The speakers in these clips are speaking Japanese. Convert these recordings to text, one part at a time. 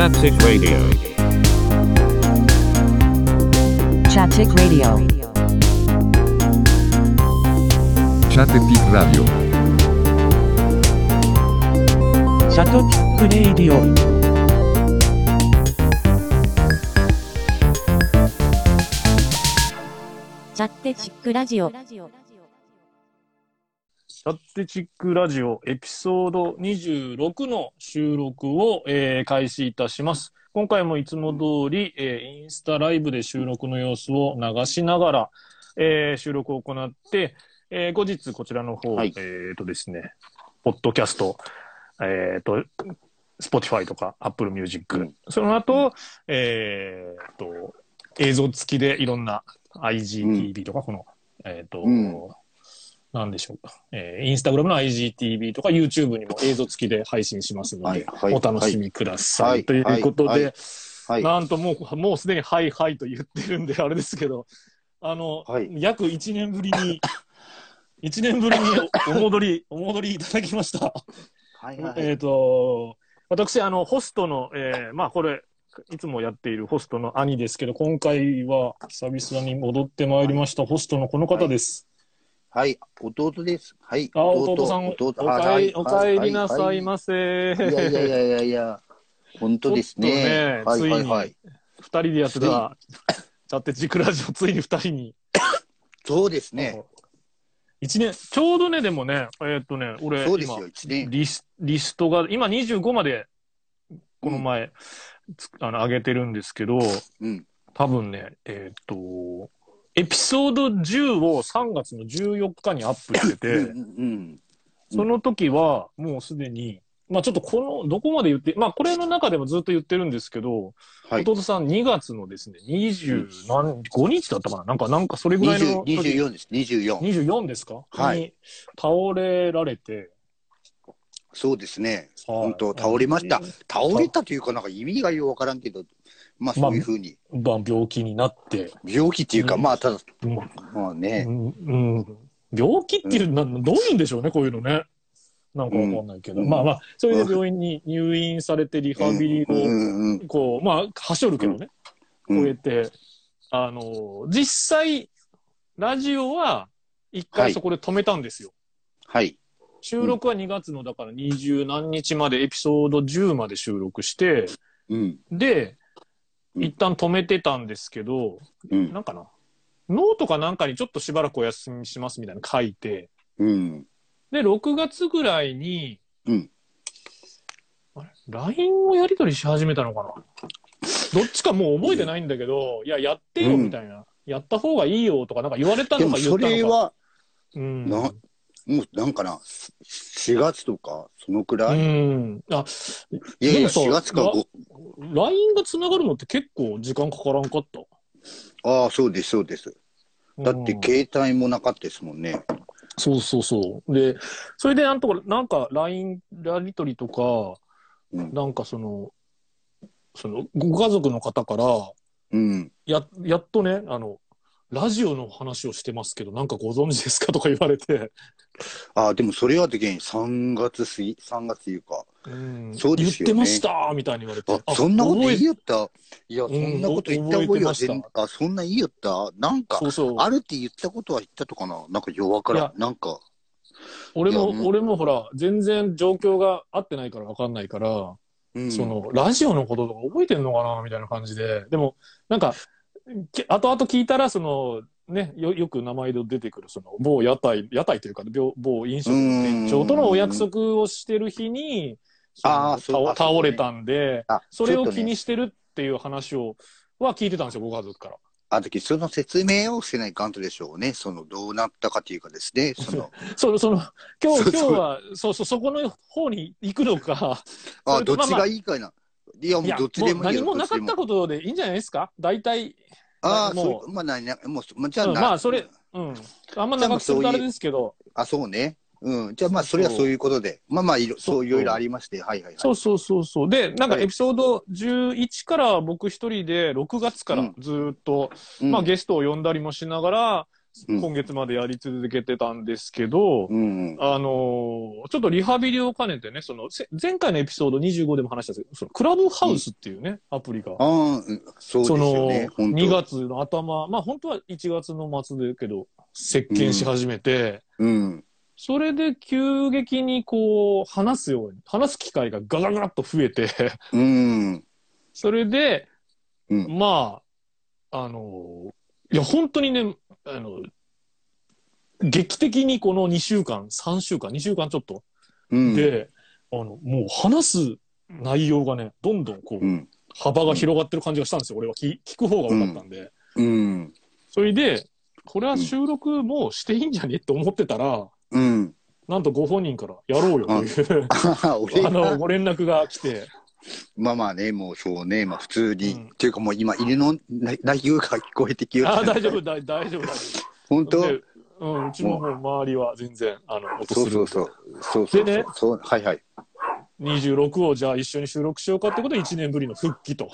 Chaptic Radio. Chaptic Radio. Chattepic Radio. シャトピックレイディオチャッテチックラジオ。チャッテチックラジオエピソード26の収録を、えー開始いたします。今回もいつも通り、えーインスタライブで収録の様子を流しながら、えー収録を行って、えー後日こちらの方、はい。えっ、とですね、ポッドキャスト、えっ、と、Spotify とか Apple Music、うん。その後、えっ、と、映像付きでいろんな IGTV とか、この、えっ、と、うんなんでしょうか。えーインスタグラムの IGTV とか YouTube にも映像付きで配信しますので、はいはいお楽しみください。はいということで。なんともう、もうすでにはいはいと言ってるんで、あれですけど、あの、はい約1年ぶりに、1年ぶりにおお戻り、お戻りいただきました。はいはいえっ、と、私、あの、ホストの、えーまあこれ、いつもやっているホストの兄ですけど、今回は久々に戻ってまいりました、ホストのこの方です。はい。弟です。はい。あ、弟さん、お弟かえはいおかえりなさいませ。いやいやいやいやいや。本当ですね。ねはいはいはい。二人でやってた、チャッテチクラジオ、ついに二人に。そうですね。一年、ちょうどね、でもね、えーっとね、俺、今そうですよ、一年。リス、リストが、今25まで、この前、つあの、上げてるんですけど、うん。多分ね、えーっと、エピソード10を3月の14日にアップしてうて、んうん。その時はもうすでに、まあちょっとこの、どこまで言って、まあこれの中でもずっと言ってるんですけど、はい。弟さん2月のですね、20何、5日だったかな？なんか、なんかそれぐらいの20 24です。24。24ですか？はいに倒れられて、そうですね。はい本当倒れました。倒れたというか、なんか意味がよくわからんけど、まあそういうふうに。まあ病気になって、病気っていうか、うん。まあただ、うん。まあね。うん。うん病気っていう、などういうんでしょうね、こういうのね。なんかわかんないけど、うん。まあまあ、それで病院に入院されてリハビリを、こう、まあ、はしょるけどね、うん。超えて、あの、実際、ラジオは、一回そこで止めたんですよ。はい。収録は2月の、だから二十何日まで、エピソード10まで収録して、うん。で、うん一旦止めてたんですけど、うん。なんかな、ノートかなんかにちょっとしばらくお休みしますみたいなの書いて、うん。で、6月ぐらいに、うんあれ ?LINE をやり取りし始めたのかな？どっちかもう覚えてないんだけど、いや、やってよ、うんみたいな。やった方がいいよ、とかなんか言われたのか言ったのか。れは、うん。な、もうなんかな、4月とか、そのくらうい、ん。あ、いやいや、でもさ4月から5、LINE が繋がるのって結構時間かからんかった？ああ、そうです、そうです。だってうん携帯もなかったですもんね。そうそうそう。で、それでなんとか、なんか LINE やり取りとか、うん。なんかその、その、ご家族の方から、うん。や、やっとね、あの、ラジオの話をしてますけど、なんかご存知ですか？とか言われて、ああ、でもそれはでけん、3月過ぎ、3月というか、うんそうですよね言ってました？みたいに言われて。あ、そんなこと言いよった。いや、そうんんなこと言った覚えは全あ、そんな言いよった？なんかそ、うそう。あるって言ったことは言ったとかな？なんか弱から。なんか、俺もも、う俺もほら、全然状況が合ってないから分かんないから、うん。その、ラジオのこととか覚えてんのかな？みたいな感じで。でも、なんか、き後々聞いたら、その、ね、よ、よく名前で出てくる、その、某屋台、屋台というか、某某飲食の店長とのお約束をしてる日に、あ倒倒れたんで、あそれを気にしてるっていう話を、は聞いてたんですよ、ご家族から。あの時、その説明をせないかんとでしょうね。その、どうなったかというかですね。その、その、その、今日、今日は、そうそう、そこの方に行くのか、そあ、どっちがいいかいな。いや、もいうや、どっちでもいい何もなかったことでいいんじゃないですか大体、ああ、もうそう、まあ、なにな、もう、まあ、じゃあうんな、まあそれうん。あんま長くするとあれですけど、あ、そうね。うん。じゃあ、まあ、それはそういうことで。まあまあ、いろ、そういろいろありまして。はいはいはい。そうそうそうそう。で、なんかはいエピソード11から僕一人で6月からずーっと、うんまあゲストを呼んだりもしながら、うん今月までやり続けてたんですけど、うん。あのーちょっとリハビリを兼ねてね、その、せ前回のエピソード25でも話したんですけど、そのクラブハウスっていうね、アプリが。ああ、うんそうですそよの、ね。本当2月の頭、まあ本当は1月の末だけど、接見し始めて、うん。それで急激にこう、話すように、話す機会がガガガッと増えて、うん。それで、うん。まあ、あの、いや、本当にね、あの、劇的にこの2週間、3週間、2週間ちょっとうん。で、あの、もう話す内容がね、どんどんこう、うん。幅が広がってる感じがしたんですよ。俺は聞聞く方が多かったんで。うん。それで、これは収録もうしていいんじゃねって思ってたら、うん。なんとご本人からやろうよという、あ の、が、ご連絡が来て、まあまあね、もうそうね、まあ普通に。うんっていうかもう今、犬の鳴鳴き声が聞こえてきよああ、大丈夫、大大丈夫、大丈本当？うん、うちの方周りは全然、あの、音する。そうそうそう。そうそうでねそう。そうはいはい。26をじゃあ一緒に収録しようかってことで1年ぶりの復帰と。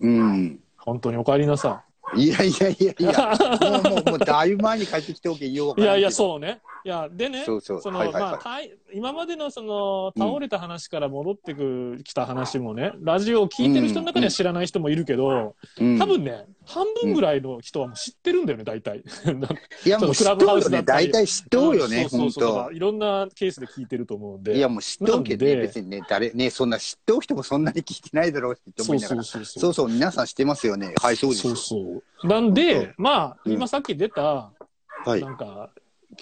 うん。本当にお帰りなさいやいやいやいい。や、も うもう、もうだいぶ前に帰ってきておけ、ようわかいやいや、う。そうね。いや、でね、そうそうの、はいはいはいまあ、たい今までのその、倒れた話から戻ってく、きた話もね、ラジオを聞いてる人の中には知らない人もいるけど、うん多分ね、半分ぐらいの人はもう知ってるんだよね、大体。いや、もう知っとうよね。大体知っとうよね、本当らいろんなケースで聞いてると思うんで。いや、もう知っとうけどね、別にね、誰、ね、そんな知っとう人もそんなに聞いてないだろうって思そいうながら。そうそうそうそう、皆さん知ってますよね。はい、そうですそうよ。そう。なんで、まあ、うん今さっき出た、はいな。んか、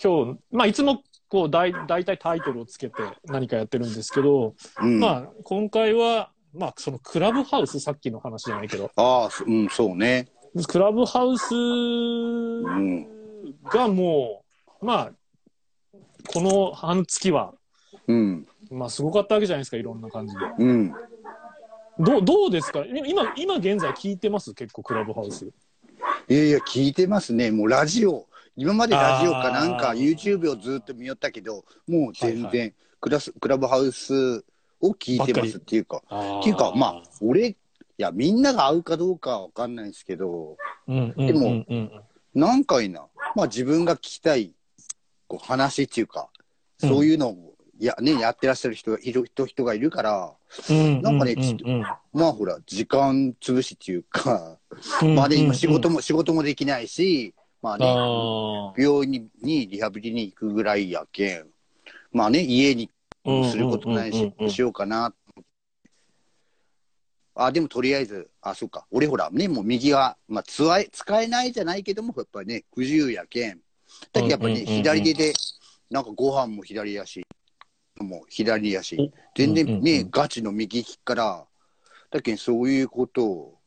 今日、まあ、いつも、こう、だい、大体タイトルをつけて何かやってるんですけど、うん。まあ、今回は、まあ、そのクラブハウス、さっきの話じゃないけど、ああ、そうん、そうね。クラブハウスんがもう、まあ、この半月は、うん。まあ、すごかったわけじゃないですか、いろんな感じで。うん。どう、どうですか？今、今現在聞いてます？結構、クラブハウス。いやいや、聞いてますね。もうラジオ。今までラジオかなんか YouTube をずっと見よったけど、もう全はい然クラス、クラブハウスを聞いてますっていうか、っていうか、まあ、俺、いや、みんなが合うかどうかはわかんないですけど、うん、うん、でもうんうん。なんかいな、まあ自分が聞きたいこう話っていうか、そういうのを、や、ね、やってらっしゃる人がいる人、人がいるから、うん、なんかねまあほら、時間潰しっていうか、うんまあね、今仕事も、も、仕事もできないし、まあね、あ病院ににリハビリに行くぐらいやけん、まあね、家にーすることないししようかな。あ、でもとりあえず、あ、そうか。俺ほら、ね、もう右は、まあ、使え、使えないじゃないけども、やっぱりね、不自由やけん。だけどやっぱりね、左手で、なんかご飯も左やし、もう左やし、全然ね、ガチの右利きから、だけんそういうことを、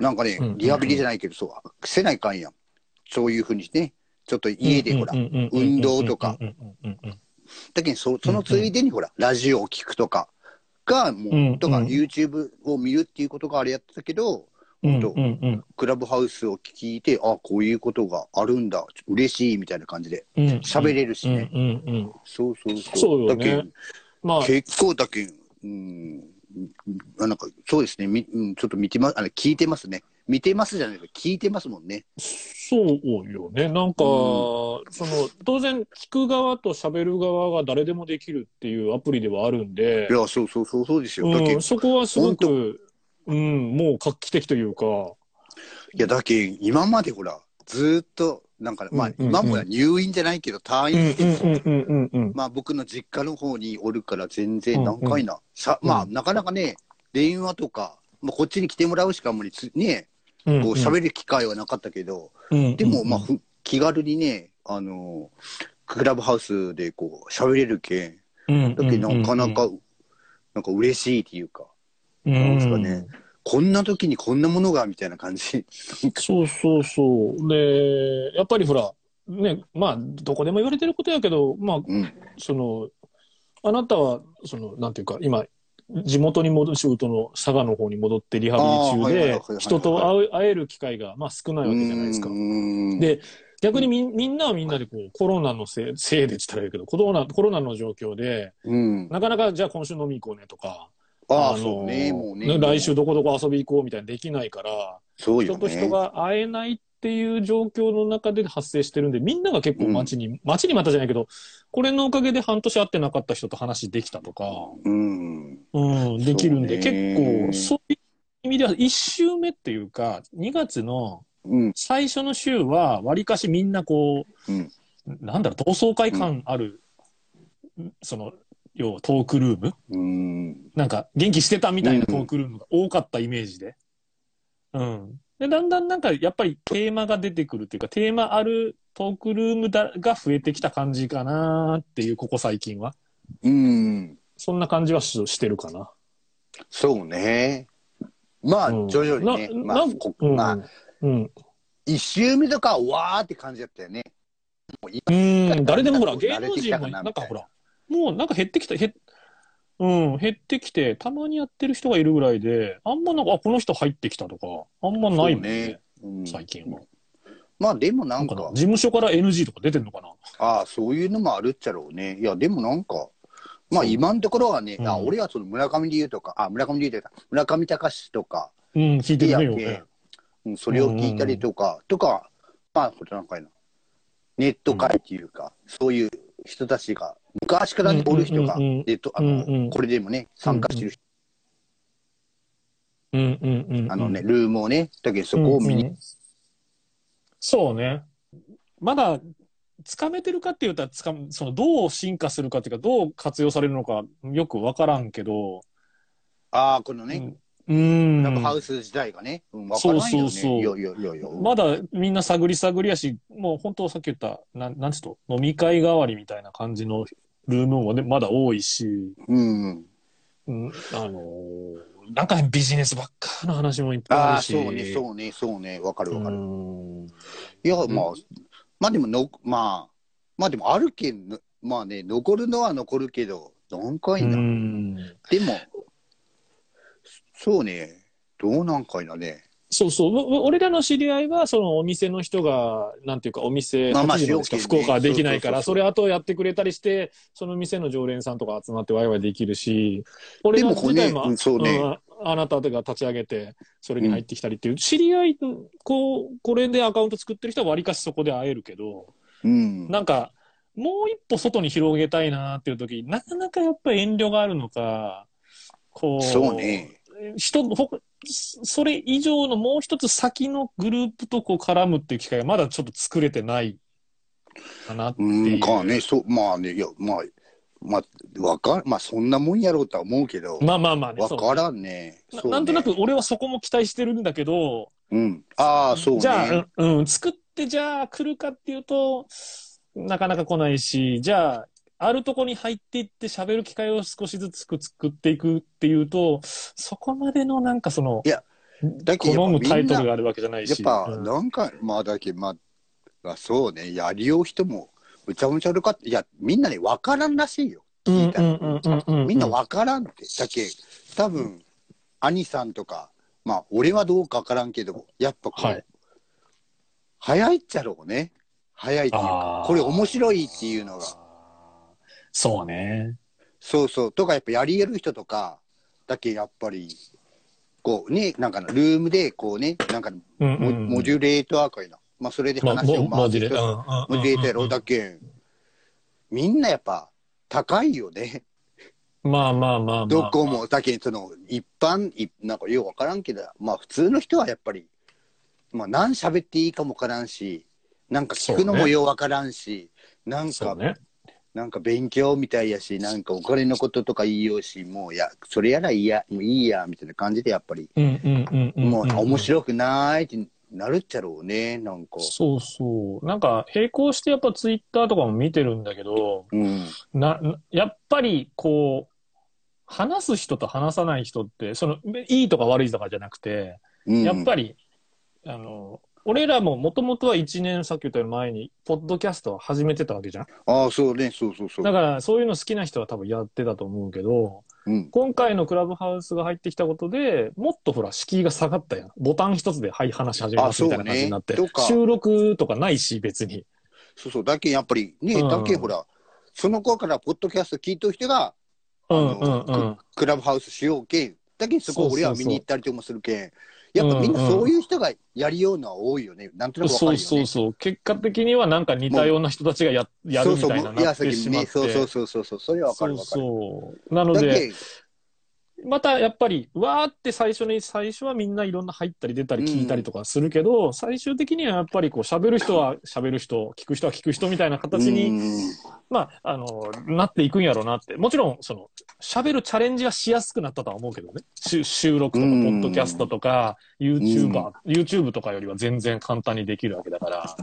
なんかねリハビリじゃないけど、そう、せないかんやん。そういうふうにね、ちょっと家でほら、運動とかだけどそそのついでにほら、ラジオを聞くとかが、もう、とか YouTube を見るっていうことがあれやってたけど、クラブハウスを聞いて、あこういうことがあるんだ、嬉しいみたいな感じで喋れるしね。そうそうそう。そうよねだけまあ、結構だけ、うん、あなんかそうですね、みうん、ちょっと見てま、あの聞いてますね。見てますじゃないけど、聞いてますもんね。そうよね。なんか、その、当然、聞く側と喋る側が誰でもできるっていうアプリではあるんでい、や、そうそうそうそうですよ。うん、そこはすご本く、うん、もう画期的というか、いや、だけん今までほら、ずーっと、なんか、まあ、うんうんうん今もや入院じゃないけど、退うん院してうんうんうんうんうん。まあ僕の実家の方におるから全然うん何回な。さまあなかなかね、電話とか、まあこっちに来てもらうしかもにつね、うんこう喋る機会はなかったけど、うんでもまあふ気軽にね、あのクラブハウスでこう喋れるけん、うん、だけどなかなか、なんか嬉しいっていうか、なんですかね。こんな時にこんなものがみたいな感じ。そうそうそう。で、やっぱりほら、ね、まあ、どこでも言われてることやけど、まあ、うん。その、あなたは、その、なんていうか、今、地元に戻る仕事の佐賀の方に戻ってリハビリ中で人と会える機会が、まあ少ないわけじゃないですかう。んで逆にみみんなはみんなでこうコロナのせいせいでって言ったらいいけどコロナ、コロナの状況で、うん。なかなかじゃあ今週飲み行こうねとか、ああ、のそうね、もうね。来週どこどこ遊び行こうみたいなできないから、そうよね。人と人が会えないっっていう状況の中で発生してるんで、みんなが結構待ちに、待ちに待ったじゃないけど、これのおかげで半年会ってなかった人と話できたとか、うん。うん、できるんで、結構、そういう意味では、1週目っていうか、2月のうん。最初の週は、わりかしみんなこう、うんなんだろう、同窓会感ある、その、要はトークルーム？うん。なんか、元気してたみたいなトークルームが多かったイメージで。うん。で、だんだんなんか、やっぱりテーマが出てくるっていうか、テーマあるトークルームだが増えてきた感じかなっていう、ここ最近は。うん。そそんな感じはししてるかな。うね。まあ、うん徐々にね。まあ、ななこうん。まあ、うん。一周目とかはわーって感じだったよね。もうん、誰でもほら、慣芸能人もかなんかほら、もうなんか減ってきた、減っうん、減ってきて、たまにやってる人がいるぐらいで、あんまなんか、あ、この人入ってきたとか、あんまないもんね、うん。最近は。まあ、でもななんんか事、務所から NG とか出てんのかな。ああ、そういうのもあるっちゃろうね。いや、でもなんか、まあ今のところはね、うん。あ俺はその村上龍とか、あ、村上龍と村上隆とか、うん、聞いてるね、よね。うん、それを聞いたりとか、とか、まあ、なんかいな、ネット界っていうか、そういう人たちが、昔からねうんおる人が、うんうんうんネット、あの、これでもね、参加してる人、うんうんうんうん。あのね、ルームをね、だけどそこを見に、うんうんそうね。まだ、つかめてるかって言ったら、つかめ、その、どう進化するかっていうか、どう活用されるのか、よくわからんけど、ああ、このね、うん。ラブハウス時代がね、うん、わからんよね。そうそうそういやいやいや。まだみんな探り探りやし、もう本当さっき言った、なん、なんつうと、飲み会代わりみたいな感じのルームもね、まだ多いし、うん。うん、あのーなんかビジネスばっかの話もいっぱいああ、あるし。そうね、そうね、そうね、わかるわかる。うんいや、まあ、まあでもの、まあ、まあでもあるけん、まあね、残るのは残るけど、何回な。うんでも、そうね、どうなんかいなね。そうそう。お俺らの知り合いは、そのお店の人が、なんていうか、お店、まあまあ8時までしか使用権ね福岡はできないから、それ後やってくれたりして、その店の常連さんとか集まってワイワイできるし、俺ら自体も、うんそうねんあなたが立ち上げて、それに入ってきたりっていう、知り合い、こう、これでアカウント作ってる人は割かしそこで会えるけど、うん。なんか、もう一歩外に広げたいなっていう時なかなかやっぱり遠慮があるのか、こう、そうね。人、それ以上のもう一つ先のグループとこう絡むっていう機会がまだちょっと作れてないかなってういう。ん、かね、そう、まあね、いや、まあ、まあ、わかまあ、そんなもんやろうとは思うけど、まあまあまあね。わからんね。ねななんとなく俺はそこも期待してるんだけど、うん。ああ、そうね。じゃあ、うん、うん作ってじゃあ来るかっていうと、なかなか来ないし、じゃあ、あるとこに入っていって喋る機会を少しずつ作っていくっていうと、そこまでのなんかそのい、やだけど好むタイトルがあるわけじゃないし。やっぱ、うんなんか、まあ、だけまあ、まあ、そうね、やりよう人も、むちゃむちゃあるかって、いや、みんなね、わからんらしいよ。みんなわからんって。だけ、多分、兄さんとか、まあ、俺はどうかわからんけど、やっぱこう、はい早いっちゃろうね。早いっていうかこれ面白いっていうのが。そうね。そうそう。とか、やっぱやり得る人とか、だけやっぱり、こうね、なんかのルームで、こうね、なんかのうんモ,、うんうんジュレーターかいな。まあ、それでまあ、話をも文字で。回す人うんうんうんモジュレーターやろうだけん。みんなやっぱ、高いよね。まあまあまあまあ。どこも、だけんその、一般、いなんかようわからんけど、まあ、普通の人はやっぱり、まあ、何喋っていいかもわからんし、なんか聞くのもようわからんし、なんか、ね。なんか勉強みたいやし、なんかお金のこととか言いようし、もうや、それやらいいや、もういいや、みたいな感じでやっぱり。もう面白くないってなるっちゃろうね、なんか。そうそう。なんか、並行してやっぱツイッターとかも見てるんだけど、うん。な、なやっぱりこう、話す人と話さない人って、その、いいとか悪いとかじゃなくて、うん、やっぱり、あの、俺らももともとは1年さっき言ったように前に、ポッドキャストを始めてたわけじゃん。ああ、そうね、そうそうそう。だから、そういうの好きな人は多分やってたと思うけど、うん。今回のクラブハウスが入ってきたことで、もっとほら、敷居が下がったやん。ボタン一つで、はい、話し始めますみたいな感じになって。ね収録とかないし、別に。そうそう。だけやっぱりね、うんだけほら、その頃からポッドキャスト聞いとる人が、うんうんうん。クラブハウスしようけん。だけそこ俺は見に行ったりとかもするけん。やっぱみんなそういう人がやりようのは多いよね。なんとなくわかそうるよね。そうそう。結果的にはなんか似たような人たちがややるみたいなそうそうなってしまって。そうそうそうそうそう。それはわかるわかる。そうそう。なので、またやっぱり、わーって最初に、最初はみんないろんな入ったり出たり聞いたりとかするけど、最終的にはやっぱりこう喋る人は喋る人、聞く人は聞く人みたいな形に、うんまあ、あの、なっていくんやろうなって。もちろん、その、喋るチャレンジはしやすくなったとは思うけどね。し収録とか、ポッドキャストとか、YouTuber、YouTube とかよりは全然簡単にできるわけだから。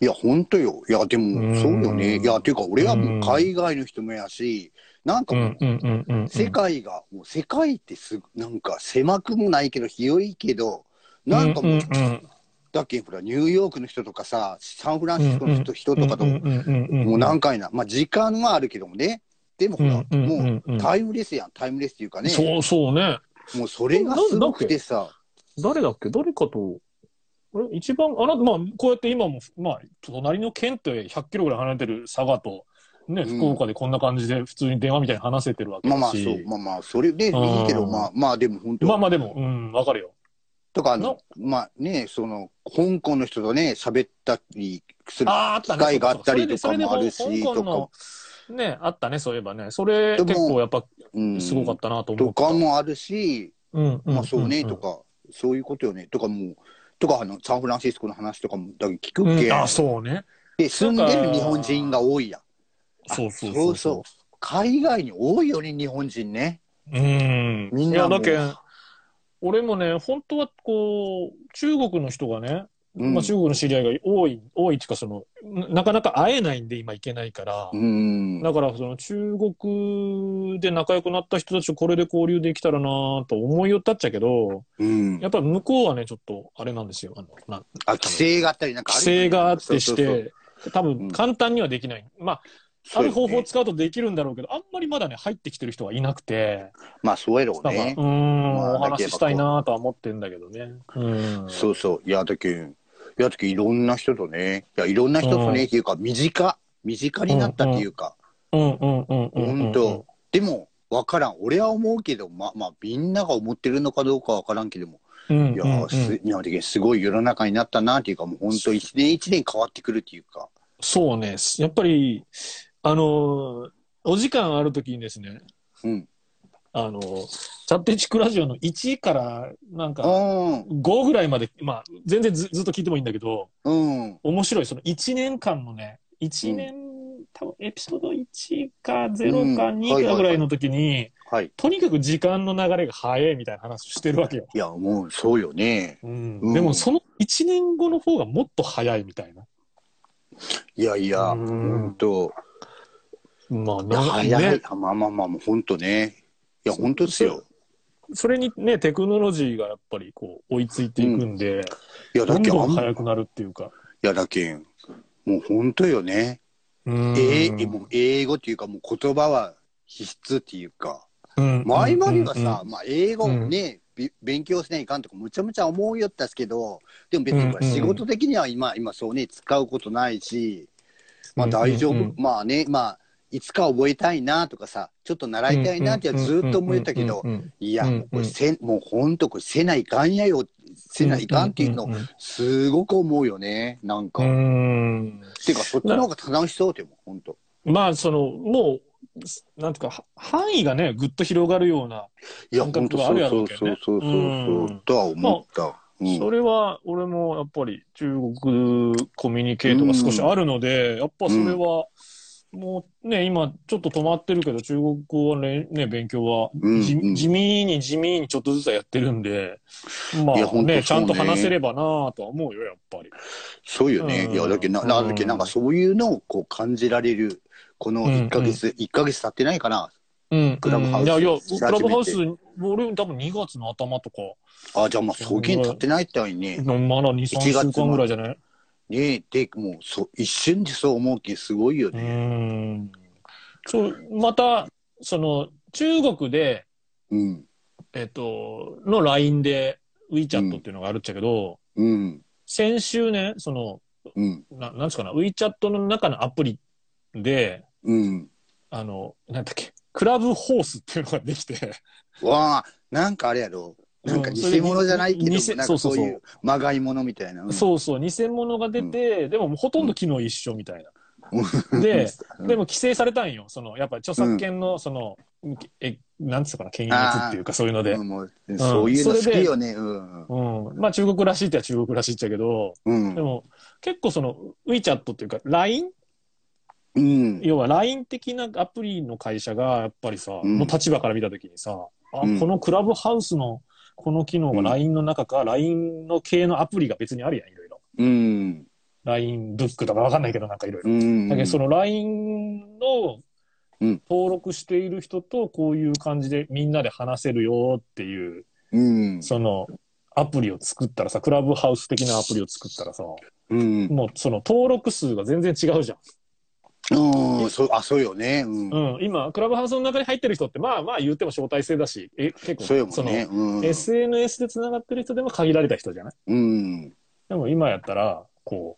いや、ほんとよ。いや、でも、そうよね。うんいや、ていうか、俺はもう海外の人もやし、うんうんうんう。世界が、もう世界ってすぐ、なんか狭くもないけど、広いけど、なんかもう、だっけ、ほら、ニューヨークの人とかさ、サンフランシスコの人,、人とかとも、もう何回な、まあ時間はあるけどもね、でもほら、もうタイムレスやん、タイムレスっていうかね、そうそうね。もうそれがすごくてさ、誰だっけ誰かと、一番、あなた、まあ、こうやって今も、まあ、隣の県って100キロぐらい離れてる佐賀と、ね、うん福岡でこんな感じで普通に電話みたいに話せてるわけだし。まあまあそう、まあまあ、それでいいけど、うんまあまあでも本当、まあまあでも、うん、わかるよ。とかあの、まあね、その、香港の人とね、喋ったりする。機会があったりとかもあるし、とか、ね、あったね、そういえばね。それ結構やっぱうんすごかったなと思った。とかもあるし、うん、うん。まあそうね、んと。か、そういうことよね。とかもう、とかあの、サンフランシスコの話とかも、だけ聞くっけ、うん、あ、そうね。で、住んでる日本人が多いやん。そうそうそうそう。海外に多いよね、日本人ね。うん。みんなだけん、俺もね、本当はこう、中国の人がね、うんまあ中国の知り合いが多い、多いっていうかその、ななかなか会えないんで今行けないから、うん。だからその中国で仲良くなった人たちとこれで交流できたらなと思いよったっちゃけど、うんや。っぱり向こうはね、ちょっとあれなんですよ。あの、なあ、規制があったりなんかあ規制があってして、多分簡単にはできない。まあ、ある方法を使うとできるんだろうけど、あんまりまだね、入ってきてる人がいなくて、まあ、そうやろうねう。ーん、まあお話ししたいなとは思ってんだけどね。うん。そうそう。いや、だけん、いや、だけんいろんな人とね、いや、いろんな人とうんね、っていうか、身近、身近になったっていうか、うんうんうんうんうん。本当でも、わからん。俺は思うけど、まあまあ、みんなが思ってるのかどうかわからんけども、うん。いや、す、いや、だけんすごい世の中になったなっていうか、もう本当一年一年変わってくるっていうか、そうね。やっぱり、あのー、お時間あるときにですね、うん。あのー、チャッテチクラジオの1から、なんか、うん。5ぐらいまで、まあ、全然ずずっと聞いてもいいんだけど、うん。面白い。その1年間のね、1年、多分エピソード1か0かうん2かぐらいの時に、はい。とにかく時間の流れが早いみたいな話をしてるわけよ。いや、もう、そうよね。うんうんでもその1年後の方がもっと早いみたいな。いやいや、うん本当まあ、い。ね、まあまあまあ、もう本当ね。いや、本当ですよ。それにね、テクノロジーがやっぱりこう追いついていくんで、いや、どんどんだけんあん、い早くなるっていうか。や、だけん、もう本当よね。うんええもう英語っていうか、もう言葉は必須っていうか、うん前まではうんさ、まあ、英語うん勉強しないかんとか、むちゃむちゃ思うよったっすけど、でも別に仕事的には今、今そうね、使うことないし、まあ大丈夫。まあね、まあ、いつか覚えたいなとかさ、ちょっと習いたいなってずっと思ってたけど、いや、もうこれせ、もうほんとこれせないかんやよ、せないかんっていうのすごく思うよね、なんか。うんていうか、そっちの方が楽しそうでも、ほんと。まあ、その、もう、なんていうか、範囲がね、ぐっと広がるような、感覚があるやろそうそううけどねそうそうそううとは思った。うんそれは、俺もやっぱり中国コミュニケートが少しあるので、やっぱそれは、もうね、今ちょっと止まってるけど、中国語はね、ね勉強はうん地,、うん地味に地味にちょっとずつはやってるんで、まあね、ちゃんと話せればなとは思うよ、やっぱり。そうよね。うんいや、だけどな、なだけどなんかそういうのをこう感じられる、この1ヶ月、1ヶ月経ってないかな？うん。クラブハウスいやいや、クラブハウス、俺多分2月の頭とか、あ、じゃあまあ、そうげん経ってないっていね。まだ2、3 1月週間ぐらいじゃない？ねで、もう、そう、一瞬でそう思うけすごいようね。ん。そう、また、その、中国で、うん。えっと、の LINE で WeChat っていうのがあるっちゃけど、うん。先週ね、その、うん。ななんですかな、WeChat の中のアプリで、うん。あの、なんだっけ、クラブホースっていうのができて、わあ、なんかあれやろ。なんか偽物じゃないけど、うそうそうかそういうまがいものみたいな。うんそうそう、偽物が出て、でもほとんど機能一緒みたいな。で、うんでも規制されたんよ。その、やっぱ著作権の、その、え、なんつうかな、検閲っていうかそういうのでう。んそういうの好きよね。うん。うん。まあ中国らしいっては中国らしいっちゃけど、うんで。も結構その WeChat っていうか LINE? うん。要は LINE 的なアプリの会社がやっぱりさ、うんの立場から見たときにさ、あ、うんこのクラブハウスのこの機能が LINE の中か、LINE の系のアプリが別にあるやん、いろいろ。うん。LINE ブックとかわかんないけどなんかいろいろ。うん。だけどその LINE のうん登録している人とこういう感じでみんなで話せるよっていう、うん。そのアプリを作ったらさ、クラブハウス的なアプリを作ったらさ、うん。もうその登録数が全然違うじゃん。うん。そう、あ、そうよね。うん。うん、今、クラブハウスの中に入ってる人って、まあまあ言っても招待制だし、え結構、そうよもんね。うんの、。SNS で繋がってる人でも限られた人じゃない？うん。でも今やったら、こ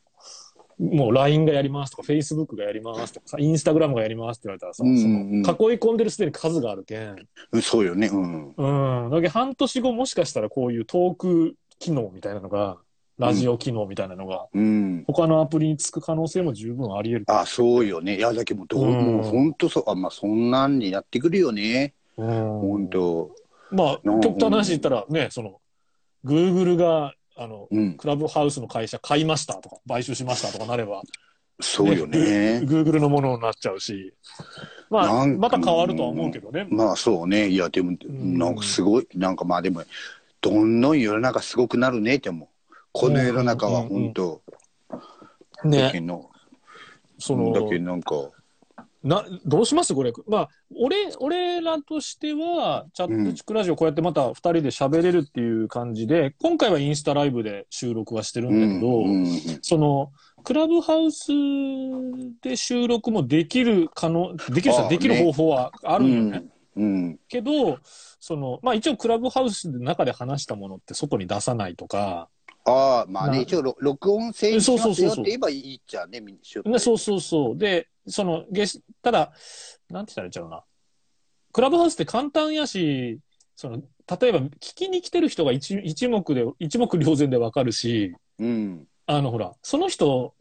う、もう LINE がやりますとか、Facebook がやりますとかさ、Instagram がやりますって言われたらさ、うんそのうん囲い込んでるすでに数があるけん。そうよね。うん。うん。だけど半年後もしかしたらこういうトーク機能みたいなのが、ラジオ機能みたいなのが、うん。他のアプリにつく可能性も十分あり得る。あ、そうよね。いや、だけど、どう、うんもう本当そう、あ、まあ、そんなんになってくるよね。うん本当。まあ、うん極端な話言ったらね、その、Google が、あの、うん。クラブハウスの会社買いましたとか、買収しましたとかなれば、そうよね。Google のものになっちゃうし、まあ、また変わるとは思うけどね。まあ、そうね。いや、でも、んなんかすごい、なんかまあでも、どんどん世の中すごくなるねって思う。この世の中は本当、だけね、ど、その、だけどなんか、な、どうします？これ。まあ、俺、俺らとしては、チャットチクラジオこうやってまた二人で喋れるっていう感じで、今回はインスタライブで収録はしてるんだけど、うんうんその、クラブハウスで収録もできる可能、できるああできるね方法はあるんよね。うん。けど、その、まあ一応クラブハウスの中で話したものって外に出さないとか、ああ、まあなね、一応ろ、録音制にしますよって言えばいいっちゃね、みんな。ね、そうそうそう。で、その、ゲスただ、なんて言ったらいいんちゃうな。クラブハウスって簡単やし、その、例えば聞きに来てる人が一一目で、一目瞭然でわかるし、うん。あのほら、その人、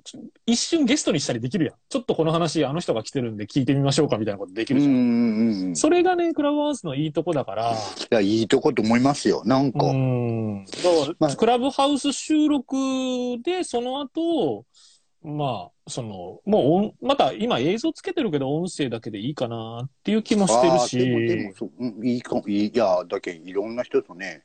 一瞬ゲストにしたりできるやん。ちょっとこの話、あの人が来てるんで聞いてみましょうかみたいなことできるじゃん。うんうんそれがね、クラブハウスのいいとこだから、や、いいとこと思いますよ。なんか。うん。だから、まあクラブハウス収録で、その後、まあ、その、もう音、また今映像つけてるけど音声だけでいいかなっていう気もしてるああでも、でもし。そう、うんいいかも、いい、いや、だけどいろんな人とね、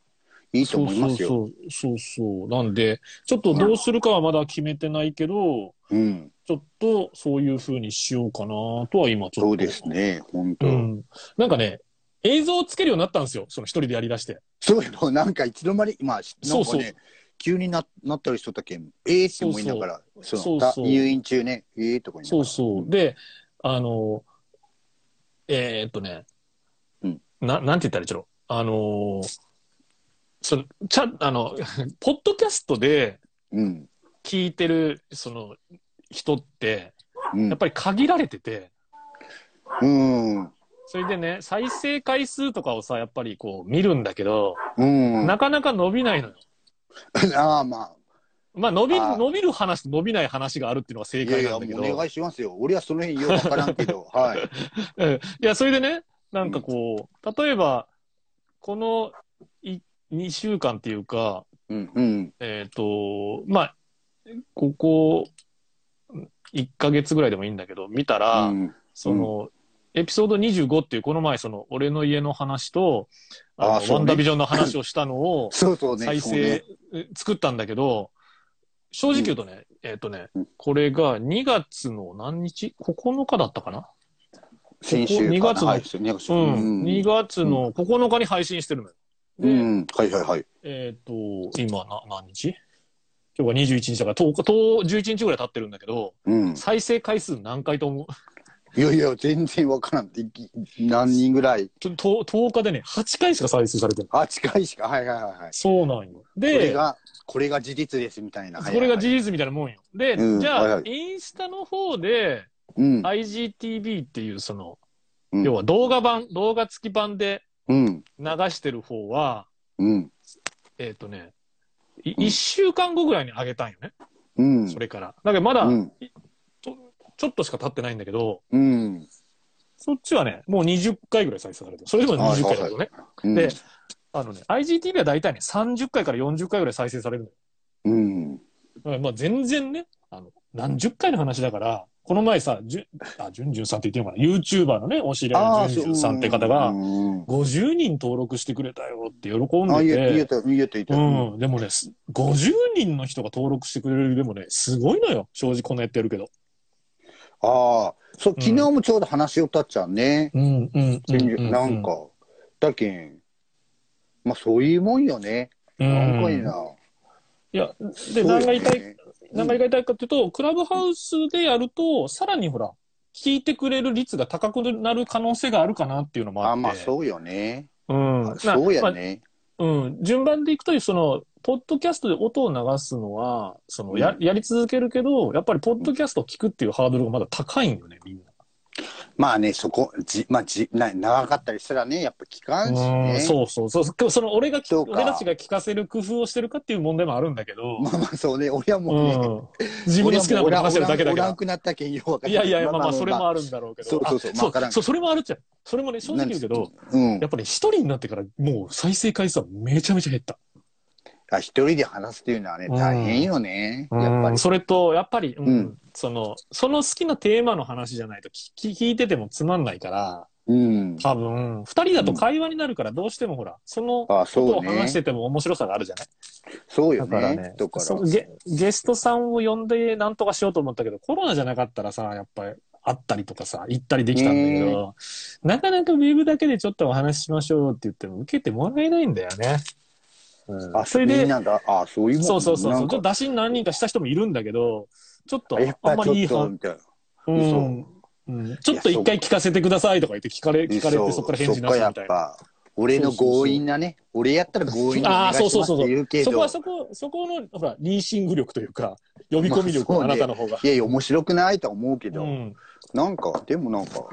いいと思いますよ。そうそうそうそう。なんで、ちょっとどうするかはまだ決めてないけど、うん。ちょっとそういう風にしようかなとは今ちょっと。そうですね、本当、うん。なんかね、映像をつけるようになったんですよ。その一人でやり出して。そういうの、なんかいつの間に、まあ、ね、そうそう急にななったりしとったけん、ええって思いながら、そうそうた入院中ね、ええとかそうそう。で、あの、えーっとね、うんな、なんて言ったらいいんだろう。あの、その、ちゃ、あの、ポッドキャストでうん。聞いてる、その、人って、うん。やっぱり限られてて、うん。それでね、再生回数とかをさ、やっぱりこう見るんだけど、うん。なかなか伸びないのよ。ああ、まあ。まあ伸びるあ、ー伸びる話と伸びない話があるっていうのが正いやいや、解なんだけど。もうお願いしますよ。俺はその辺よくわからんけど、はい。うんいや、それでね、なんかこう、例えば、このい2週間っていうか、うん、うん。えっ、と、まあ、ここ1ヶ月ぐらいでもいいんだけど、見たら、うんその、エピソード25っていうこの前、その、俺の家の話と、あのワンダビジョンの話をしたのを そうそうね。再生、作ったんだけど、正直言うとね、えっ、とねうん、これが2月の何日 ?9 日だったかな？先週かな。2月のはい、2月。うん。2月の9日に配信してるのよ。で、うん。はいはいはい。えっ、と、今な、何日？今日が21日だから、10日、10 11日ぐらい経ってるんだけど、うん。再生回数何回と思う？いやいや、全然わからん。い何人ぐらい？ちょと 10, 日でね、8回しか再生されてる。あ、近いしか。はいはいはいはい。そうなんよ。これで、が、これが事実ですみたいな。これが事実。実みたいなもんよ。で、うんじゃあ、はいはいインスタの方で、うん。IGTV っていうその、うん要は動画版、動画付き版でうん。流してる方は、うん。えっ、とね、い一週間後ぐらいに上げたんよね。うん。それから。だけどまだ、うん。ちょっとしか経ってないんだけど、うん。そっちはね、もう20回ぐらい再生されてる。それでも20回だけどね。うん。で、あのね、IGTV は大体ね、30回から40回ぐらい再生されるのよ。うん。だからまあ全然ね、あの、何十回の話だから、この前さ、じゅあ、じゅんじゅんさんって言ってるのかな ?YouTuber のね、お知り合いのじゅんじゅんさんって方がう、ん。50人登録してくれたよって喜んあ、で言え言えて、た、言えた、言えた。うん、でもね、す50人の人が登録してくれるでもね、すごいのよ。正直こんなやってるけど。ああ、そう、昨日もちょうど話をたっちゃんね。うん、うん、うん。なんか、だけん、まあそういうもんよね。うん、なんかいいな。いや、で、何が言いたい、何が言いたいかっていうと、クラブハウスでやると、さらにほら、聞いてくれる率が高くなる可能性があるかなっていうのもああ、って。まあそうよね。うん。そうやまあね。うん。順番でいくと、その、ポッドキャストで音を流すのは、その、や、うんやり続けるけど、やっぱりポッドキャストを聞くっていうハードルがまだ高いんよね、みんな。まあね、そこ、じ、まあじ、な、長かったりしたらね、やっぱ聞かんしうんね。そうそうそう。その、俺が俺たちが聞かせる工夫をしてるかっていう問題もあるんだけど、まあまあそうね、俺はもうね、うん。自分の好きなこと話してるだけだけどおらん。くなったけんよいやいやいや、まあまあ、それもああるんだろうけど。そうそうそうあまあわからんそう、それもあるっちゃう。それもね、正直言うけど、、うんやっ。ぱり一人になってからもう再生回数はめちゃめちゃ減った。あ一人で話すっていうのはね、大変よね。やっぱり。うんそれと、やっぱり、うんうんその、その好きなテーマの話じゃないと聞き聞いててもつまんないから、うん。多分、二人だと会話になるから、どうしてもほら、そのこあ、とを話し。てても面白さがあるじゃない？そうよねだからね。だから。ゲ、ゲストさんを呼んでなんとかしようと思ったけど、コロナじゃなかったらさ、やっぱり会ったりとかさ、行ったりできたんだけど、なかなかウェブだけでちょっとお話ししましょうって言っても受けてもらえないんだよね。うん、あ、それで。あ、そういうもんそうそうそうちょっと打診何人かした人もいるんだけど、ちょっとあんまぱりいい反みたいな。うん。うん。ちょっと一回聞かせてくださいとか言って聞かれ、聞かれてそこから返事なしみたいな。俺の強引なね、俺やったら強引にお願いしますって言うけど、そこはそこ、そこの、ほら、リーシング力というか、呼び込み力、まあなたの方が。いやいや、面白くないとは思うけど、うん。なんか、でもなんか、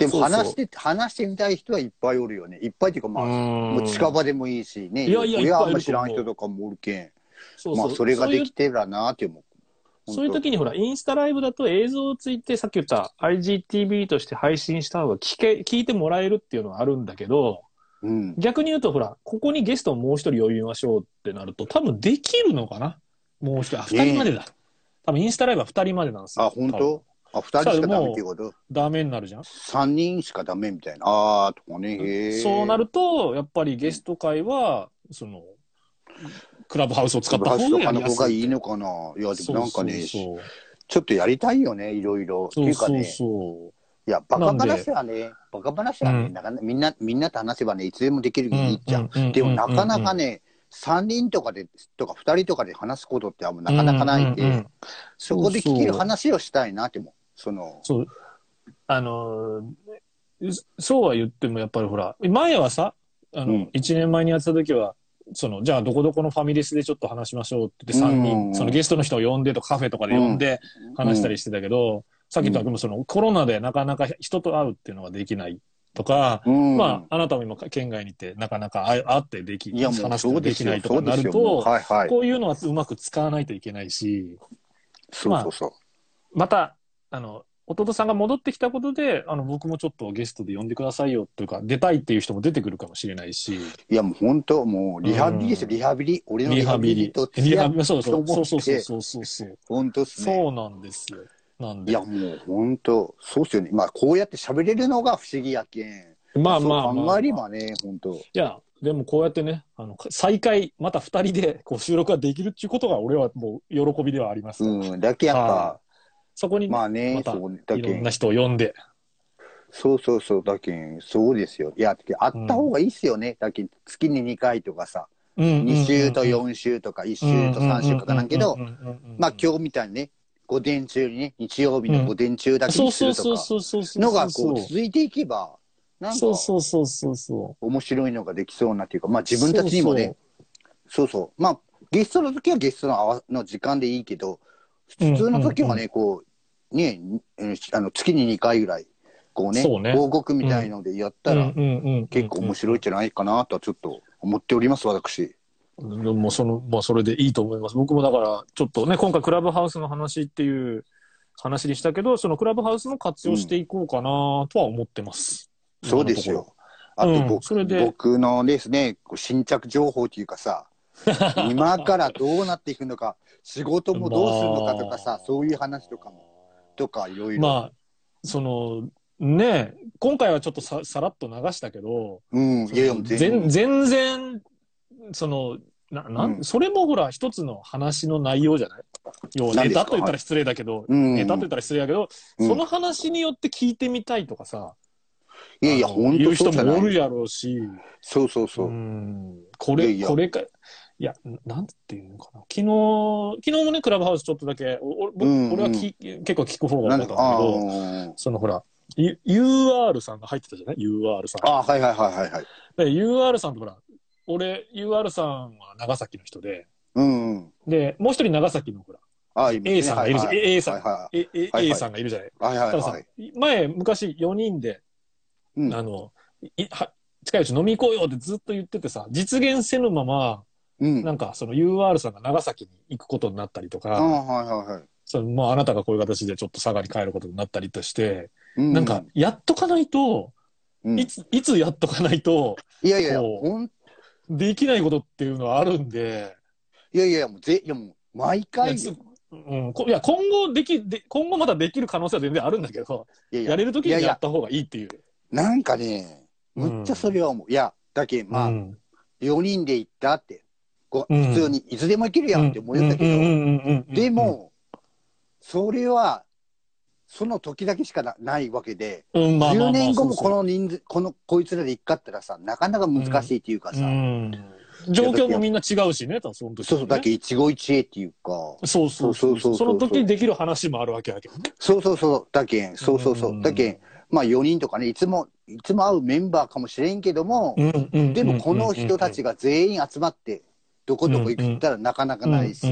でも話して、話してみたい人はいっぱいおるよね。いっぱいっていうか、まあ、もう近場でもいいしね。いやいや俺はあんま知らん人とかもおるけん。そうそうまあ、それができてらなって思う。そういう時にほら、インスタライブだと映像をついて、さっき言った IGTV として配信した方が聞け、聞いてもらえるっていうのはあるんだけど、うん。逆に言うとほら、ここにゲストをもう一人呼びましょうってなると、多分できるのかな？もう一人、あ、二人までだ。多分インスタライブは二人までなんですよ。あ、本当？あ、二人しかダメってこと？ダメになるじゃん。三人しかダメみたいな。あーとかね。そうなると、やっぱりゲスト会は、その、クラブハウスを使った方が。の方がいいのかな。いや、でもなんかね、そうそうちょっとやりたいよね、いろいろ。ってそそういううかね、そいや、バカ話はね、バカ話はね、うんなかなみんな、みんなと話せばね、いつでもできるいいじゃん。んでもなかなかね、3人とかで、とか2人とかで話すことってあんまなかなかないんで、そこで聞ける話をしたいなって思う。その、そう。あのー、そうは言ってもやっぱりほら、前はさ、あの、うん1年前にやってた時は、その、じゃあどこどこのファミレスでちょっと話しましょうって言って3うん人、そのゲストの人を呼んでとかカフェとかで呼んで話したりしてたけど、さっき言ったでもそのコロナでなかなか人と会うっていうのができないとか、うんまあ、あなたも今県外にいてなかなか会会ってでき、いや話すそうでよことですきない、とか。になると、はいはい。こういうのはうまく使わないといけないし、そうそうそう。また、あの、弟さんが戻ってきたことで、あの、僕もちょっとゲストで呼んでくださいよというか、出たいっていう人も出てくるかもしれないし、いやもう本当、もうリハビリですよ、うんリハビリ。俺のリハビリと。リハビリ、そうそう、そうそうそうそうそう。本当っすね。そうなんですよ。なんで。いやもう本当、そうっすよね。まあこうやって喋れるのが不思議やけん。まあまあそうまあ、考えればね、本当。いや、でもこうやってね、あの、再開、また二人でこう収録ができるっていうことが、俺はもう喜びではあります。うん。だけやっぱは、そこにね、まあねま、たいろんなん人を呼んで。そうそうそう、だけん、そうですよ。いや、あった方がいいっすよね。だけん月に2回とかさ、2 2週と4週とか1週と3週かなんけど、まあ今日みたいにね、午前中にね、日曜日の午前中だけにするとか。のがこう続いていけば、なんかそうそうそうそうそう。面白いのができそうなっていうか、まあ自分たちにもね、そうそう。まあ、ゲストの時はゲストのの時間でいいけど、普通の時はね、こう、ね、うんあの月に2回ぐらい、こうね、そうね報告みたいのでやったら、うんうんうんうん結構面白いんじゃないかなとはちょっと思っております、私。もうその、まあ、それでいいと思います。僕もだから、ちょっとね、今回クラブハウスの話っていう話でしたけど、そのクラブハウスも活用していこうかなとは思ってます。そうですよ。あとうん僕,、それで僕のですね、新着情報というかさ、今からどうなっていくのか、仕事もどうするのかとかさ、まあそういう話とかも、とかいろいろ。まあ、その、ね、今回はちょっとささらっと流したけど、うん、いや全全全然、その、な、なん、うん。それもほら、一つの話の内容じゃない？要ネタと言ったら失礼だけど、うん。ネタと言ったら失礼だけど、うん。その話によって聞いてみたいとかさ、いやいや、本言う人当そうじゃない。もおるやろうし、そうそうそう。ん。これ、これか、いや、なんていうのかな。昨日、昨日もね、クラブハウスちょっとだけ、おお僕うんうん俺はき結構聞く方が多かったんだけあど、ーそのほら、U- UR さんが入ってたじゃない ?UR さん。あー、はいはいはいはいはい。で UR さんってほら、俺、UR さんは長崎の人で、うんうん。で、もう一人長崎のほら、あね A さんがいるじゃん。はい A さん、はいはい A さんがいるじゃない？いはい。はいたださはいはい。、前、昔4人で、うんあの、いは近いうち飲み行こうよってずっと言っててさ、実現せぬまま、うん。なんかその UR さんが長崎に行くことになったりとか、あーはいはいはい。そのまああなたがこういう形でちょっと佐賀に帰ることになったりとして、うなんか、やっとかないと、うん。いつ、いつやっとかないと、いやいやできないことっていうのはあるんで、いやいや、もうぜ、いやもう、毎い回、うん、こいや今後できで、今後まだできる可能性は全然あるんだけど、いやれるときいやいや。にやった方がいいっていう。なんかね、むっちゃそれは思う。いや、だけまあ、うん。4人で行ったって、こううん。普通にいつでも行けるやんって思うんだけど、で、も、それは、その時だけしかなないわけで、うんまあまあまあ10年後もこの人数、この、こいつらで行くかったらさ、なかなか難しいっていうかさ、うん。状況もみんな違うしね、その時、ね。そうそう、だけ一期一会っていうか、そうそうそう。そうその時にできる話もあるわけだけどね。そうそうそう、だけん、そうそうそう、だけん、まあ4人とかね、いつも、いつも会うメンバーかもしれんけども、ん。でもこの人たちが全員集まって、どこどこ行くったらなかなかないし、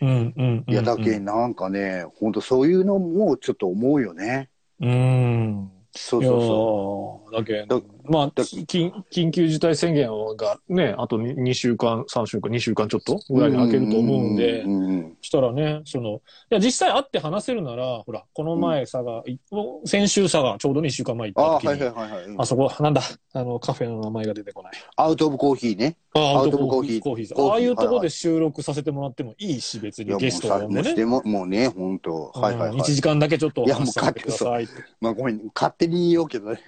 うんう。いや、だけんなんかね、ほんとそういうのもちょっと思うよね。うん。そうそうそーだけだまあ、だ緊緊急事態宣言がね、あと 2, 週間、3週間、2週間ちょっとう。ぐらいで開けると思うんでう、んうんうんしたらね、その、いや、実際会って話せるなら、ほら、この前佐賀、い先週佐賀、ちょうど2週間前行ああ、った時に、はいはいはいはい。あそこ、なんだ、あの、カフェの名前が出てこない。アウトオブコーヒーね。あアウトオブコーヒーコーヒーああいうところで収録させてもらってもいいし、別いや、もにゲストもね。もうしても、もうね、ほんと。はいはいうん1はい。時間だけちょっとおいやもう話しさせてくださいって。まあごめん、勝手に言おうけどね。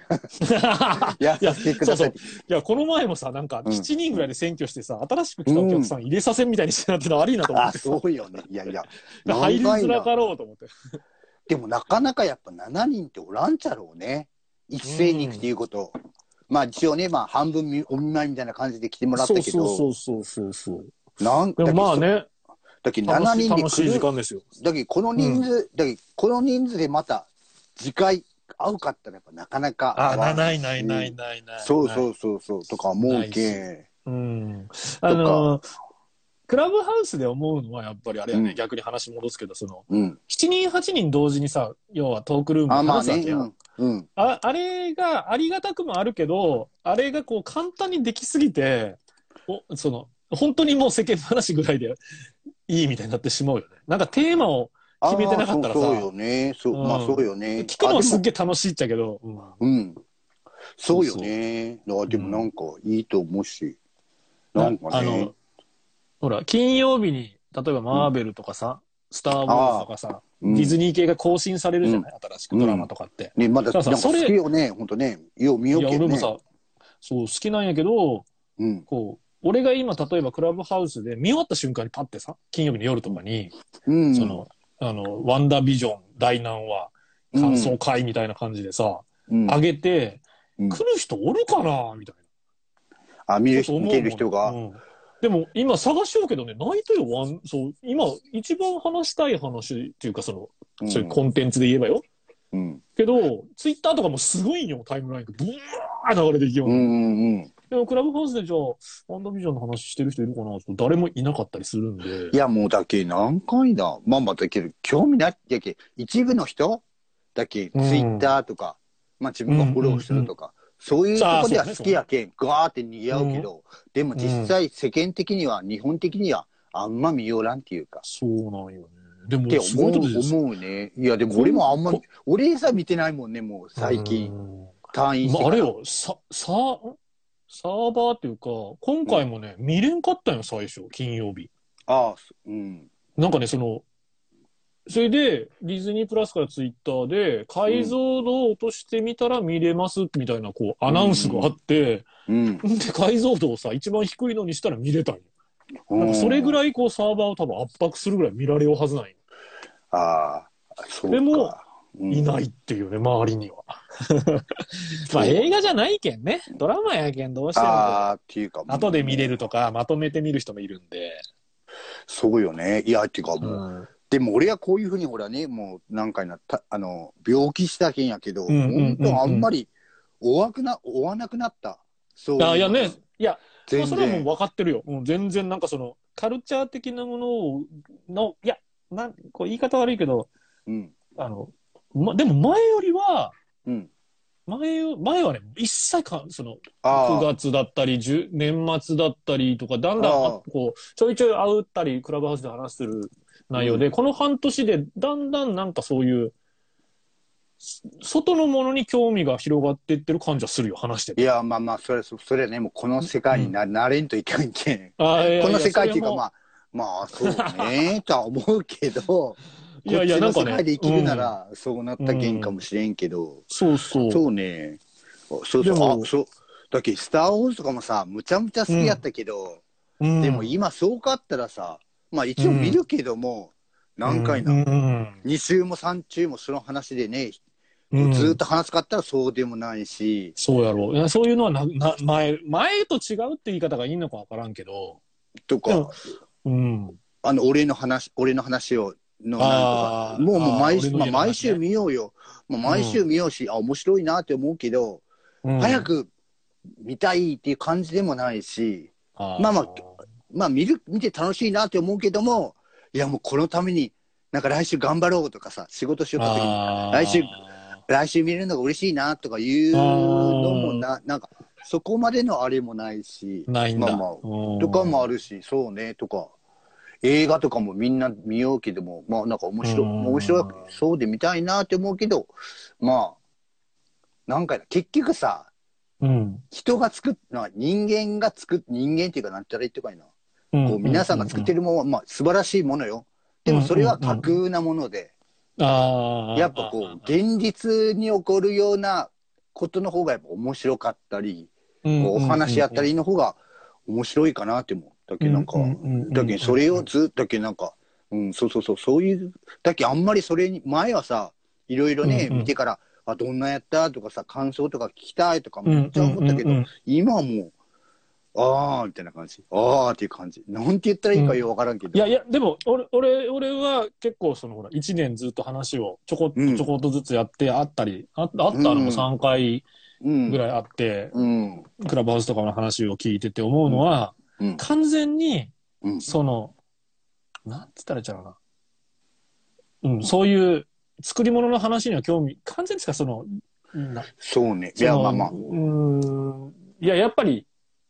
やらせてください。いや、この前もさ、なんか、うん7人ぐらいで選挙してさ、新しく来たお客さん入れさせんみたいにしてなっての悪いなと思っあ、てさ、そうよね。いやいや。で入りづらかろうと思って。でもなかなかやっぱ7人っておらんちゃろうね。一斉に行くっていうこと。まあ一応ね、まあ半分みお見舞いみたいな感じで来てもらったけど、そうそうそうそうそう。なんでもまあだね、けど7楽しい人で楽しい。時間ですよ。だけどこの人数、だけどこの人数でまた次回会うかったらやっぱなかなかあ、合わんしないないないないない。そうそうそうそうとか思うけん。うん。あの、クラブハウスで思うのはやっぱりあれやね、うん逆に話戻すけど、その、うん。7人8人同時にさ、要はトークルームあ、で。話すわけやん。うん。ああれがありがたくもあるけど、あれがこう簡単にできすぎて、おその、本当にもう世間話ぐらいでいいみたいになってしまうよね。なんかテーマを決めてなかったらさそうよね。そう、うんまあそうよね。聞くのはすっあげえ楽しいっちゃけど、うん。そうよね。でもなんかいいと思うし。なんかあねの。、ほら、金曜日に、例えばマーベルとかさ、スター・ウォーズとかさ、うんディズニー系が更新されるじゃない、新しくドラマとかって。ね、まだ、ださなんか好それきよね。ほんとね。よう見よいうや、けどね。俺もさ、そう、好きなんやけど、うん。こう、俺が今、例えばクラブハウスで見終わった瞬間にパッてさ、金曜日の夜とかに、うん。その、あの、ワンダービジョン大難話、感想会みたいな感じでさ、うん、上げて、うん来る人おるかな？みたいな。あ、見る人、見てる人が？うんでも今探しようけどね、ないとよ、ワン、そう、今一番話したい話っていうかその、うんそういうコンテンツで言えばよ。うん。けど、ツイッターとかもすごいんよ、タイムラインが。ブワー流れていきよう。うんうんうん。でもクラブハウスでじゃあ、ワンダービジョンの話してる人いるかな？ちょっと誰もいなかったりするんで。いや、もうだけ何回だ？まあまあだけど、興味ないだけ、一部の人？だけ、ツイうんッターとか、まあ自分がフォローしてるとか、そういうとこでは好きやけん、ガーって賑わうけど、でも実際世間的には、日本的にはあんま見よらんっていうか、そうなんよね。でも思いう。思うね。いや、でも俺もあんまこ、俺さ見てないもんね、もう最近。うん退院してまあ。あれよ、さ、さ、サーバーっていうか、今回もね、見れんかったんよ、最初、金曜日。ああ、そうん。なんかね、その、それで、ディズニープラスからツイッターで、解像度を落としてみたら見れます、みたいな、こう、アナウンスがあって、うん。で、解像度をさ、一番低いのにしたら見れたんよ。うなんかそれぐい。らい、こう、サーバーを多分圧迫するぐらい見られようはずない。ああ、そうか。でもうんいないっていうね、周りには。まあ、映画じゃないけんね。ドラマやけん、どうしても。ああ、っていうか。後で見れるとか、まとめて見る人もいるんで。そうよね。いや、っていうかもう、うんでも俺はこういうふうにほらね、もう何回なった、あの、病気したけんやけど、うんうあんまり、追わくな、追わなくなった。そうあいやね、いや、それはもう然。分かってるよ。うん、全然なんかその、カルチャー的なものを、の、いや、なん、こう言い方悪いけど、うん。あの、ま、でも前よりは、うん。前よ、前はね、一切か、その、9ああ、月だったり、10年末だったりとか、だんだん、あああこう、ちょいちょい会ったり、クラブハウスで話してる内容で、この半年で、だんだんなんかそういう、そ外のものに興味が広がっていってる感じはするよ、話してて。いや、まあまあ、それ、そそれはね、もうこの世界にな,、なれんといかんけん。あいやいやこの世界っていうか、まあ、まあ、そうね、とは思うけど、いやいや、なんか世界で生きるなら、そうなったけんかもしれんけど、そうそう。そうね。そうそう、あ、そう。だけど、スター・ウォーズとかもさ、むちゃむちゃ好きやったけど、うん。でも今そうかったらさ、まあ一応見るけども、何回な、うんうん。2週も3週もその話でね、うん。ずーっと話すかったらそうでもないし、そうやろ。ういや。そういうのはな、な、前、前と違うって言い方がいいのかわからんけど、とか。うん。あの、俺の話、俺の話を、の、なんか、もうもう毎週、まあ毎週見ようよ。まあ毎週見ようし、あ、面白いなって思うけど、うん。早。く見たいっていう感じでもないし、まあまあまあ見る、見て楽しいなって思うけども、いやもうこのために、なんか来週頑張ろうとかさ、仕事しよった時に、あー。来週来週見れるのが嬉しいなとかいうのもな、なんか、そこまでのあれもないし、ない。まあまあ、とかもあるし、そうね、とか、映画とかもみんな見ようけども、まあなんか面白面白い、そうで見たいなって思うけど、まあ、なんか結局さ、うん。人が作っ、な人間が作っ、人間っていうかなんて言ったらいいってかいいな。こう皆さんが作ってる。るものは、まあ素晴らしいものよ。でもそれは架空なもので。やっぱこう、現実に起こるようなことの方がやっぱ面白かったり、うん、こうお話やったりの方が面白いかなって思う。だけどなんか、うんうんうんうんだけどそれをずっと、だけどなんか、うん、そうそうそう、そういう、だけどあんまりそれに、前はさ、いろいろね、うんうん見てから、あ、どんなやったとかさ、感想とか聞きたいとかめっちゃ思ったけど、うんうんうん今はもう、あーみたいな感じ。あーっていう感じ。なんて言ったらいいかよくわからんけど。いやいや、でも、俺、俺、俺は結構その、ほら、一年ずっと話をちょこっとうんちょこっとずつやってあったり、ああったのも3回うん。ぐらいあって、うん。クラブハウスとかの話を聞いてて思うのは、うん。完全に、うん。その、なんつったらいいんちゃうかな。うん、そういう作り物の話には興味、完全ですか、その、なそうね。いや、まあまあう。ーん。いや、やっぱり、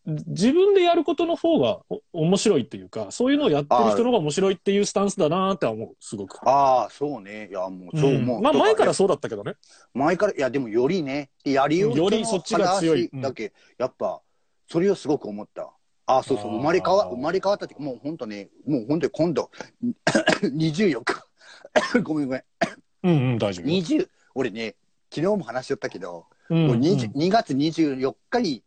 自分でやることの方がお面白いっていうか、そういうのをやってる人の方が面白いっていうスタンスだなって思う、すごく。ああ、そうね。いや、もう、そう思う。んまあと前からそうだったけどね。前から、いや、でもよりね、やりようよりそっちが強い話だけ、やっぱ、それをすごく思った。あ、そうそう、生まれ変わ、生まれ変わったっていうか、もう本当ね、もう本当に今度、24日、ごめんごめん、うんうん、大丈夫。20、俺ね、昨日も話しよったけど、うんもう20 2月24日に、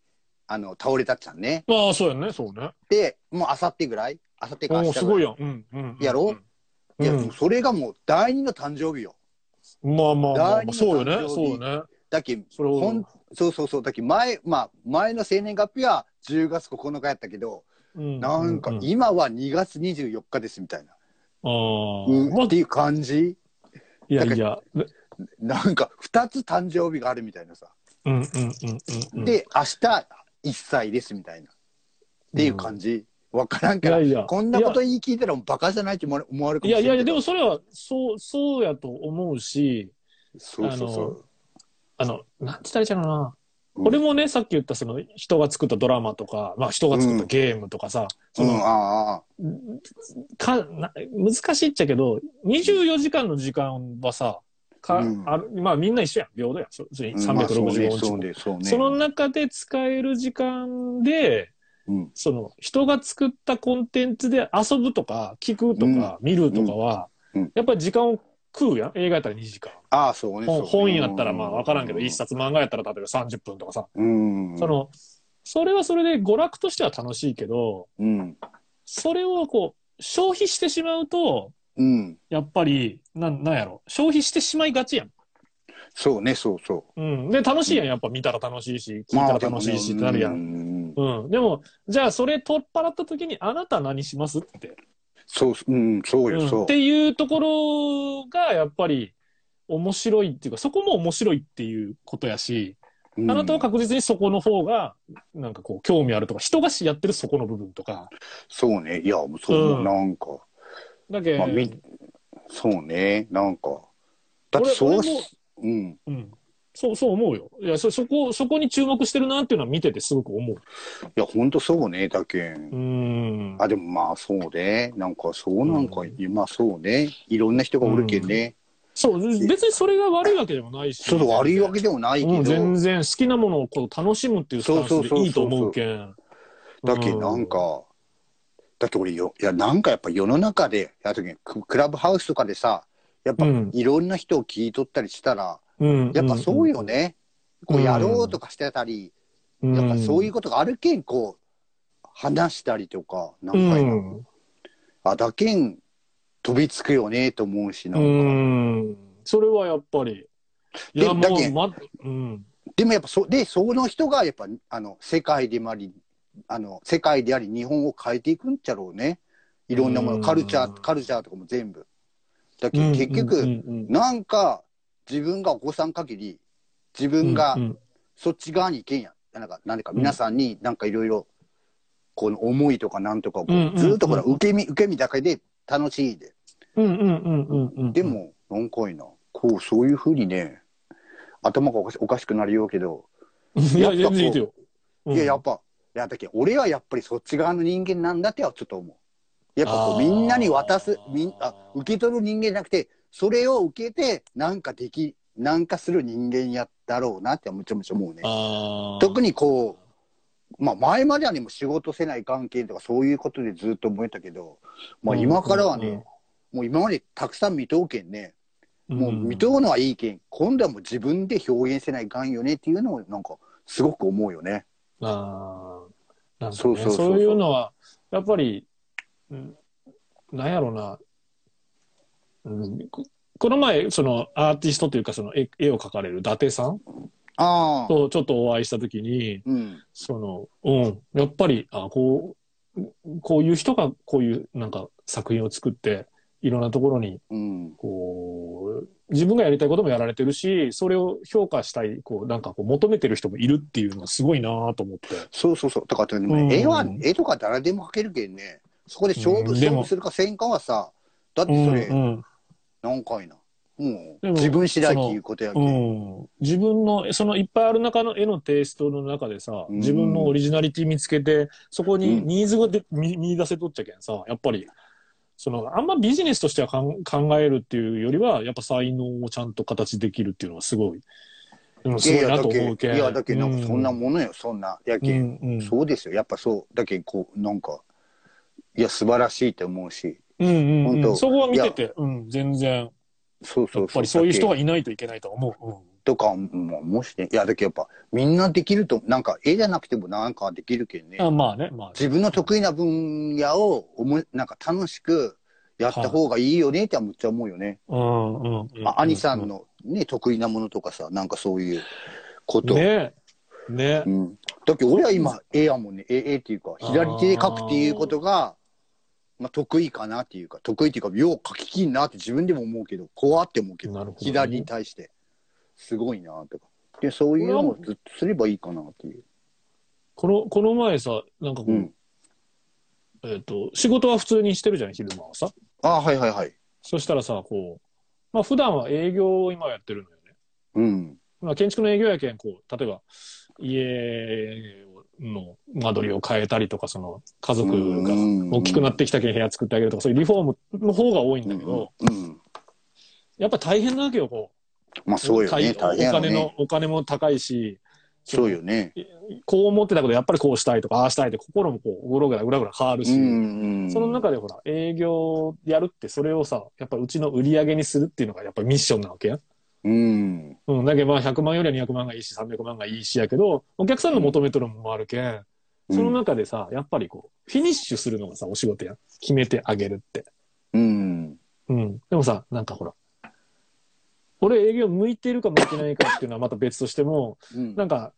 あの、倒れたっちゃんね。ああ、そうやね、そうね。で、もうあさってぐらいあさってかお明日すごいやん。うん、うん。やろ？いや、うんもうそれがもう第二の誕生日よ。まあまあまあまあ、第二のそうよね、そうよね。だけそれをほん、そうそうそう。だけ前、まあ、前の生年月日は10月9日やったけど、うんなんか今は2月24日ですみたいな。ああ、うんまあっていう感じいやいや、なんか2つ誕生日があるみたいなさ。うんうんうんうんうん。で、明日1歳ですみたいな。っていう感じ。わからんからいやいやこんなこと言い聞いたらバカじゃないって思われるかいもしれないいやいや、でもそれは、そう、そうやと思うし、そうそうそう。あの、なんて言ったらいいかな。俺もね、さっき言ったその人が作ったドラマとか、まあ人が作ったゲームとかさ、そうん、のかな難しいっちゃけど、24時間の時間はさ、かうん。あるまあみんな一緒やん、平等やん。そそれうん。まあそう365ね、の中で使える時間で、うん、その人が作ったコンテンツで遊ぶとか、聞くとか、見るとかは、やっぱり時間を食うやん？映画やったら2時間。ああ、そうね。本本やったらまあ分からんけど、一。冊漫画やったら例えば30分とかさ。うん。その、それはそれで娯楽としては楽しいけど、うん。それをこう、消費してしまうと、うん。やっぱり、なん、なんやろ？消費してしまいがちやん。そうね、そうそうん。で、楽しいやん。やっぱ見たら楽しいし、聞う。いたら楽しいしってなるや。うんん。うん。でも、じゃあそれ取っ払った時に、あなた何しますって。そう、うん、そうよ、そう。うんっていうところが、やっぱり、面白いっていうか、そこも面白いっていうことやし、うんあなたは確実にそこの方が、なんかこう、興味あるとか、人がやってるそこの部分とか。そうね。いや、そう、うんなんか、だけまあ、み、そうね、なんか。だってそううん。うん。そう、そう思うよ。いや、そ、そこ、そこに注目してるなっていうのは見ててすごく思う。いや、ほんとそうね、だけん。うーん。あ、でもまあそうね。なんかそうなんか、まあそうね。いろんな人がおるけんね。そう、別にそれが悪いわけでもないし。そうそう、悪いわけでもないけうん、ど、全然好きなものをこう楽しむっていうスタンスでいいと思うけん。だけんなんか、だけど俺よ、いや、なんかやっぱ世の中で、やるときにククラブハウスとかでさ、やっぱうんいろんな人を聞いとったりしたら、うん、やっぱそうよね。こうやろうとかしてたり、うん。やっぱそういううことがあるけん、こう、話したりとか、なんかん。あ、だけん飛びつくよね、と思うし、なうんか。ん。それはやっぱり。いや、もう、でだけんま、うん。でもやっぱそ、で、その人がやっぱ、あの、世界でもあり、あの、世界であり、日本を変えていくんちゃろうね。いろんなもの、うんカルチャー、カルチャーとかも全部。だけど結うん局、うんうんなんか、自分がお子さん限り、自分がそっち側に行けんや。なんか、なんか皆さんになんかいろいろ、この思いとかなんとかずっとほら、受け身、受け身だけで楽しいで。うんうんうんうんうん。で、も、なんかいな、こう、そういうふうにね、頭がおかしおかしくなりようけど、いや、全然いいよ。うんいや、やっぱ、いや、だけど俺はやっぱりそっち側の人間なんだってはちょっと思う。やっぱこう、みんなに渡す、みん、あ、受け取る人間じゃなくて、それを受けて、なんかでき、なんかする人間やだろうなって、もちろん思うね。特にこう、まあ前まではね、もう仕事せない関係とかそういうことでずっと思えたけど、まあ今からはね、もう今までたくさん見とうけんね、もう見とうのはいいけん、今度はもう自分で表現せないかんよねっていうのをなんかすごく思うよね。ああ、ね、そうそうそうそう。いうのは、やっぱり、うん。なんやろうな、うん、ここの前、そのアーティストというか、その絵絵を描かれる伊達さんああ。とちょっとお会いしたときに、うん。その、うん、やっぱり、あこう、こういう人がこういうなんか作品を作って、いろんなところに、うん。こう、自分がやりたいこともやられてるし、それを評価したい、こう、なんかこう、求めてる人もいるっていうのがすごいなと思って。そうそうそう。だから、でもうんね絵は、絵とか誰でも描けるけんね。そこで勝負、勝負するかせんかはさ、だってそれ、うんうん何回な？もう、自分次第っていうことやけ。うんん、自分の、そのいっぱいある中の絵のテイストの中でさ、うん自分のオリジナリティ見つけて、そこにうんニーズがで、見見出せとっちゃけんさ、やっぱり、その、あんまビジネスとしてはかん考えるっていうよりは、やっぱ才能をちゃんと形できるっていうのはすごい、うん、すごいなと思うけん。いや、だけなんかそんなものよ、そんな。やけん。うんうんそうですよ。やっぱそう。だけん、こう、なんか、いや、素晴らしいと思うし。うんうんうん、そこは見てて、うん、全然、そうそうやっぱりそういう人ががいないといけないと思う。うんとか、ももしね、いや、だけどやっぱ、みんなできると、なんか、絵じゃなくてもなんかできるけんね。あまあね、まあね。自分の得意な分野をおも、なんか楽しくやった方がいいよねってはむっちゃ思うよね。うんうんうんうん。あ兄さんのね、得意なものとかさ、なんかそういうこと。ねねうん。だけど俺は今、絵やもんね、絵、絵っていうか、左手で描くっていうことが、まあ得意かなっていうか、得意っていうか、よう描ききんなって自分でも思うけど、怖って思うけど、なるほどね左に対して。すごいなとか。で、そういうのをずっとすればいいかなっていう。この、この前さ、なんかこう、うん。えっ、と、仕事は普通にしてるじゃん、昼間はさ。ああ、はいはいはい。そしたらさ、こう、まあ普段は営業を今やってるのよね。うん。まあ建築の営業やけん、こう、例えば、家の間取りを変えたりとか、その家族がうん大きくなってきたけん部屋作ってあげるとか、そういうリフォームの方が多いんだけど、うん。やっぱ大変なわけよ、こう。まあそうよね。大変やろお金のね。、お金も高いし、そうよね。こう思ってたけど、やっぱりこうしたいとか、ああしたいって心もこう、ぐろぐらぐらぐら変わるし、うん。その中でほら、営業やるって、それをさ、やっぱうちの売り上げにするっていうのがやっぱミッションなわけや。うん。うん。だけどまあ100万よりは200万がいいし、300万がいいしやけど、お客さんの求めとるものもあるけん、その中でさ、やっぱりこう、フィニッシュするのがさ、お仕事やん。決めてあげるって。うん。うん。でもさ、なんかほら、俺営業向いてるか向いてないかっていうのはまた別としても、うん。なんか、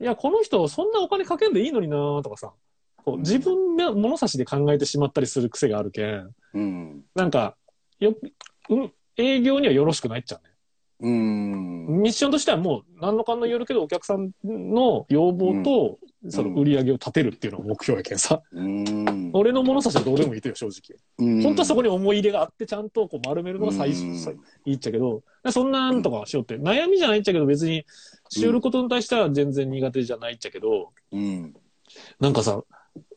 いや、この人そんなお金かけんでいいのになとかさ、こう自分が物差しで考えてしまったりする癖があるけん、うん。なんか、よ、うん、営業にはよろしくないっちゃうね。うん。ミッションとしてはもう何のかんの言えるけど、お客さんの要望と、その売り上げを立てるっていうのが目標やけんさ。うん。俺の物差しはどうでもいいとよ、正直。うん本当はそこに思い入れがあって、ちゃんとこう丸めるのが最初、うん最いいっちゃけど、そんなんとかしようって、悩みじゃないっちゃけど、別に、収ることに対しては全然苦手じゃないっちゃけど、うん。なんかさ、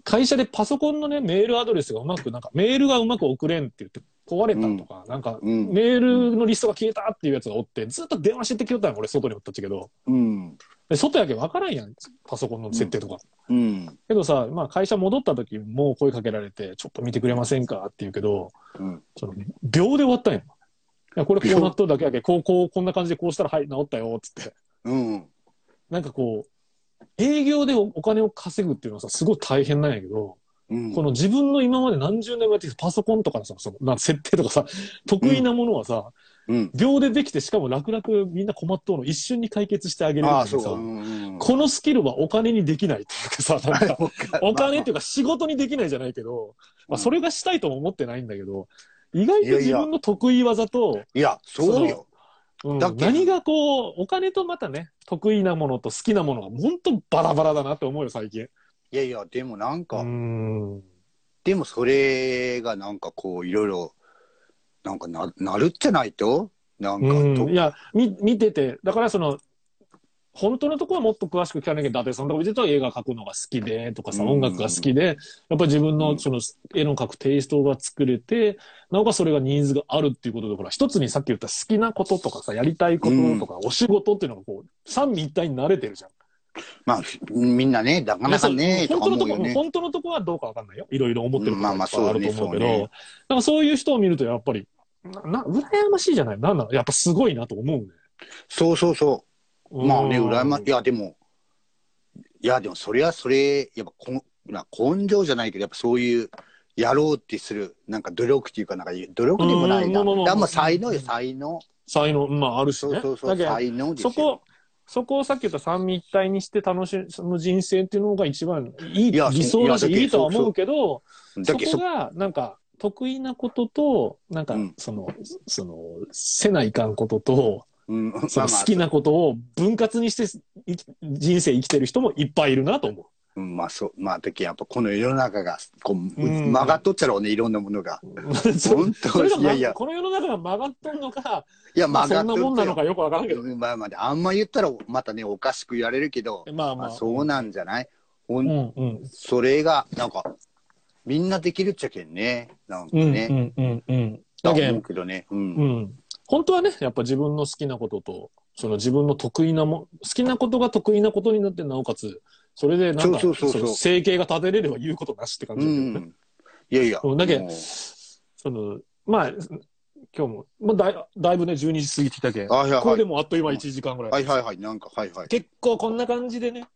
会社でパソコンのね、メールアドレスがうまく、なんかメールがうまく送れんって言って壊れたとか、なんか、うんメールのリストが消えたっていうやつがおって、ずっと電話してってきよったん俺外におったっちゃけど。うん。で外やけわからんやん、パソコンの設定とか。うん。けどさ、まあ会社戻った時もう声かけられて、ちょっと見てくれませんかって言うけど、うん。その、秒で終わったんやん。いや、これこうなっとるだけやけ、こう、こう、こんな感じでこうしたら、はい、治ったよ、つって。うん。なんかこう、営業でおお金を稼ぐっていうのはさ、すごい大変なんやけど、うん。この自分の今まで何十年もやってきたパソコンとかのさ、そのな設定とかさ、得意なものはさ、うん。秒でできて、しかも楽々みんな困っとうの一瞬に解決してあげれるっていうさ、そう。うん。このスキルはお金にできないっていうかさ、なんか、おお金っていうか仕事にできないじゃないけど、まあそれがしたいとも思ってないんだけど、意外と自分の得意技と、いや、そうよ。うん何がこう、お金とまたね、得意なものと好きなものが本当バラバラだなって思うよ、最近。いやいや、でもなんうか、ん。でもそれがなんかこう、いろいろ、なんかな、なるっちゃないと？なんかいや、み、見てて、だからその、本当のところはもっと詳しく聞かなきゃ、伊達さんとか見てると映画描くのが好きで、とかさ、うん。音楽が好きで、やっぱり自分のその絵の描くテイストが作れて、なおかつそれがニーズがあるっていうことで、ほら、一つにさっき言った好きなこととかさ、やりたいこととか、お仕事っていうのがこう、三位一体に慣れてるじゃん。まあ、みんなね、なかなかね、本当のとこね。本当のところはどうかわかんないよ。いろいろ思ってることがあると思うけど、そうねねなんかそういう人を見るとやっぱり、な、な、羨ましいじゃない？なんなの？やっぱすごいなと思うね。そうそうそう。まあね、うん羨ま、いや、でも、いや、でもそれはそれ、やっぱこんな根性じゃないけど、やっぱそういう、やろうってする、なんか努力っていうか、なんか努力でもないな。うんまあまあ才能よ、才能。才能、まああるしね。そうそうそう、才能ですよ。そこ、そこをさっき言った三位一体にして楽しむ人生っていうのが一番いい、いや理想だし、いやだいいとは思うけど、そだけどこが、なんか、得意なことと、なんかうん、その、その、せないかんことと、うん、まその好きなことを分割にしてい人生生きてる人もいっぱいいるなと思うん、まあそう、まあ、だけどやっぱこの世の中が、こう、ん曲がっとっちゃろうね、いろんなものが。本当いやいや、この世の中が曲がっとんのか、いや、まあ曲がっとっちゃそんなもんなのかよくわからんけど。うんまあまあ、あんま言ったら、またね、おかしく言われるけど、まあまあ。まあそうなんじゃない？ほんうんうん。それが、なんか、みんなできるっちゃけんね。なんかうんね。うんうんうん。だけどね。う。うんん。本当はね、やっぱ自分の好きなことと、その自分の得意なも、好きなことが得意なことになって、なおかつ、それでなんか、そうそうそうそうの生計が立てれれば言うことなしって感うじだけどね。ん。いやいや。うんだけもうその、まあ、今日も、まあ、だいだいぶね、12時過ぎてきたけん。はいはいはいこれでもあっという間1時間ぐらい。はいはいはい。なんか、はいはい。結構こんな感じでね、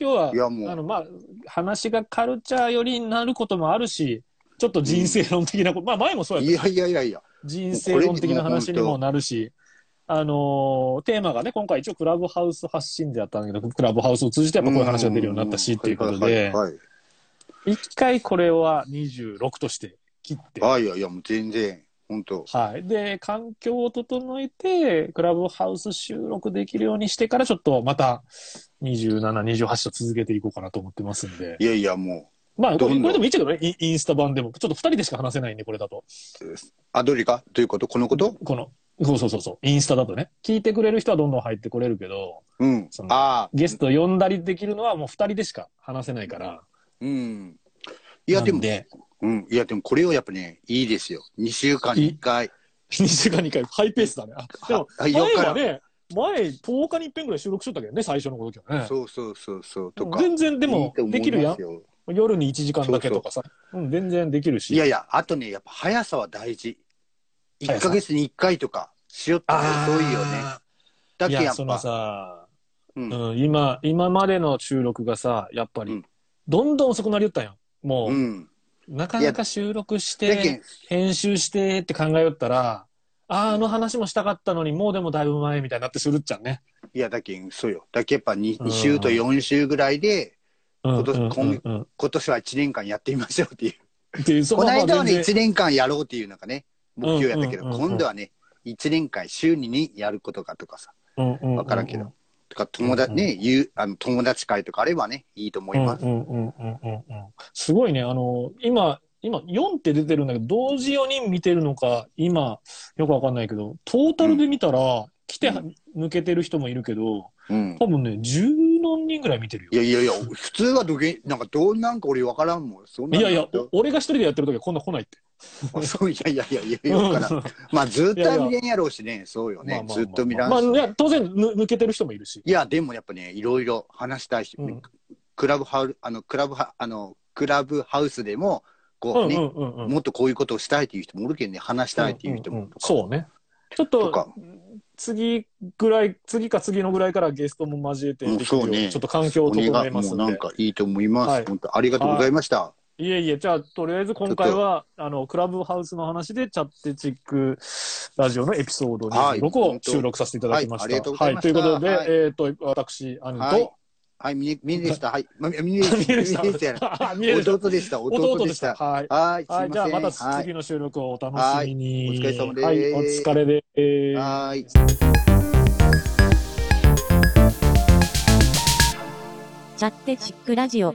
今日は、いやもうあの、まあ、話がカルチャー寄りになることもあるし、ちょっと人生論的なこと、まあ前もそうやったいやいやいやいや。人生論的な話にもなるし、あのーテーマがね、今回一応クラブハウス発信でやったんだけど、クラブハウスを通じてやっぱこういう話が出るようになったしっていうことで、はい一回これは26として切って、はい。やいや、もう全然、本当はい。で、環境を整えて、クラブハウス収録できるようにしてから、ちょっとまた27、28と続けていこうかなと思ってますんで。いやいや、もまあ、こどんどんれこれでもいいけどね、インスタ版でも。ちょっと2人でしか話せないんで、これだと。う、あ、どれか？どういうこと？このこと？この、そうそうそうそう、インスタだとね。聞いてくれる人はどんどん入ってこれるけど、うんそ。のああ。ゲスト呼んだりできるのはもう二人でしか話せないから。うん。いや、でも、なんで、うん。いや、でもこれをやっぱね、いいですよ。2週間に1回。2週間に1回、ハイペースだね。あ でも、はい前よからはね、前、10日に一遍ぐらい収録しとったけどね、最初の時はね。そうそうそうそう。とか。全然でもいいと思いできるやんますよ夜に1時間だけとかさ。うん、全然できるし。いやいや、あとね、やっぱ速さは大事。1速さヶ月に1回とかしよって遅いよね。だけやっそのぱ、さ、うんうん、今、今までの収録がさ、やっぱりうん、どんどん遅くなりよったんよ。もう、うん。なかなか収録して、編集してって考えよったら、あーあの話もしたかったのに、もうでもだいぶ前みたいになってするっちゃうね。いや、だけん、そうよ。だけやっぱ 2, うん週と4週ぐらいで、うん今年うんうんうん今年は1年間やってみましょうっていう。っていう、そこの間はね、まあ1年間やろうっていうのがね、目標やったけど、今度はね、1年間週に2やることかとかさ、わからんけど。。とか友達、ね、言う、あの、友達会とかあればね、いいと思います。すごいね、あの、今、今、4って出てるんだけど、同時4人見てるのか、今、よくわかんないけど、トータルで見たら、来てうん抜けてる人もいるけど、うん。多分ね、十何人ぐらい見てるよ。いやいやいや、普通はどげ、なんかどうなんか俺わからんもん。そんないやいや、お俺が一人でやってる時はこんな来ないって。おそういやいやいやいや、よからん。まあずっとは見れんやろうしね、そうよね。ずっと見らんし。まあ、いや、当然ぬ抜けてる人もいるし。いや、でもやっぱね、いろいろ話したいし、うんクラブハウ、あの、クラブハ、あの、クラブハウスでも、こうね。もっとこういうことをしたいっていう人もおるけんね、話したいっていう人も。んんんそうね。ちょっと次ぐらい、次か次のぐらいからゲストも交えてうんそうねちょっと環境を整えますでもうんなん。かいいと思います。はい本当ありがとうございました。いえいえ、じゃあ、とりあえず今回は、あの、クラブハウスの話で、チャッテチックラジオのエピソードはい26を収録させていただきました。はいありがとうございましたということで、はいえっ、と、私、兄と、はい。はい、みね、みねでした。はい。まみねで見えるした。みねでした。あ 見える 弟でした。弟でした。はい。はい。すいません。はい、じゃあまたはい次の収録をお楽しみに。はいお疲れ様ですはい、お疲れでーす。はい。チャッテチックラジオ。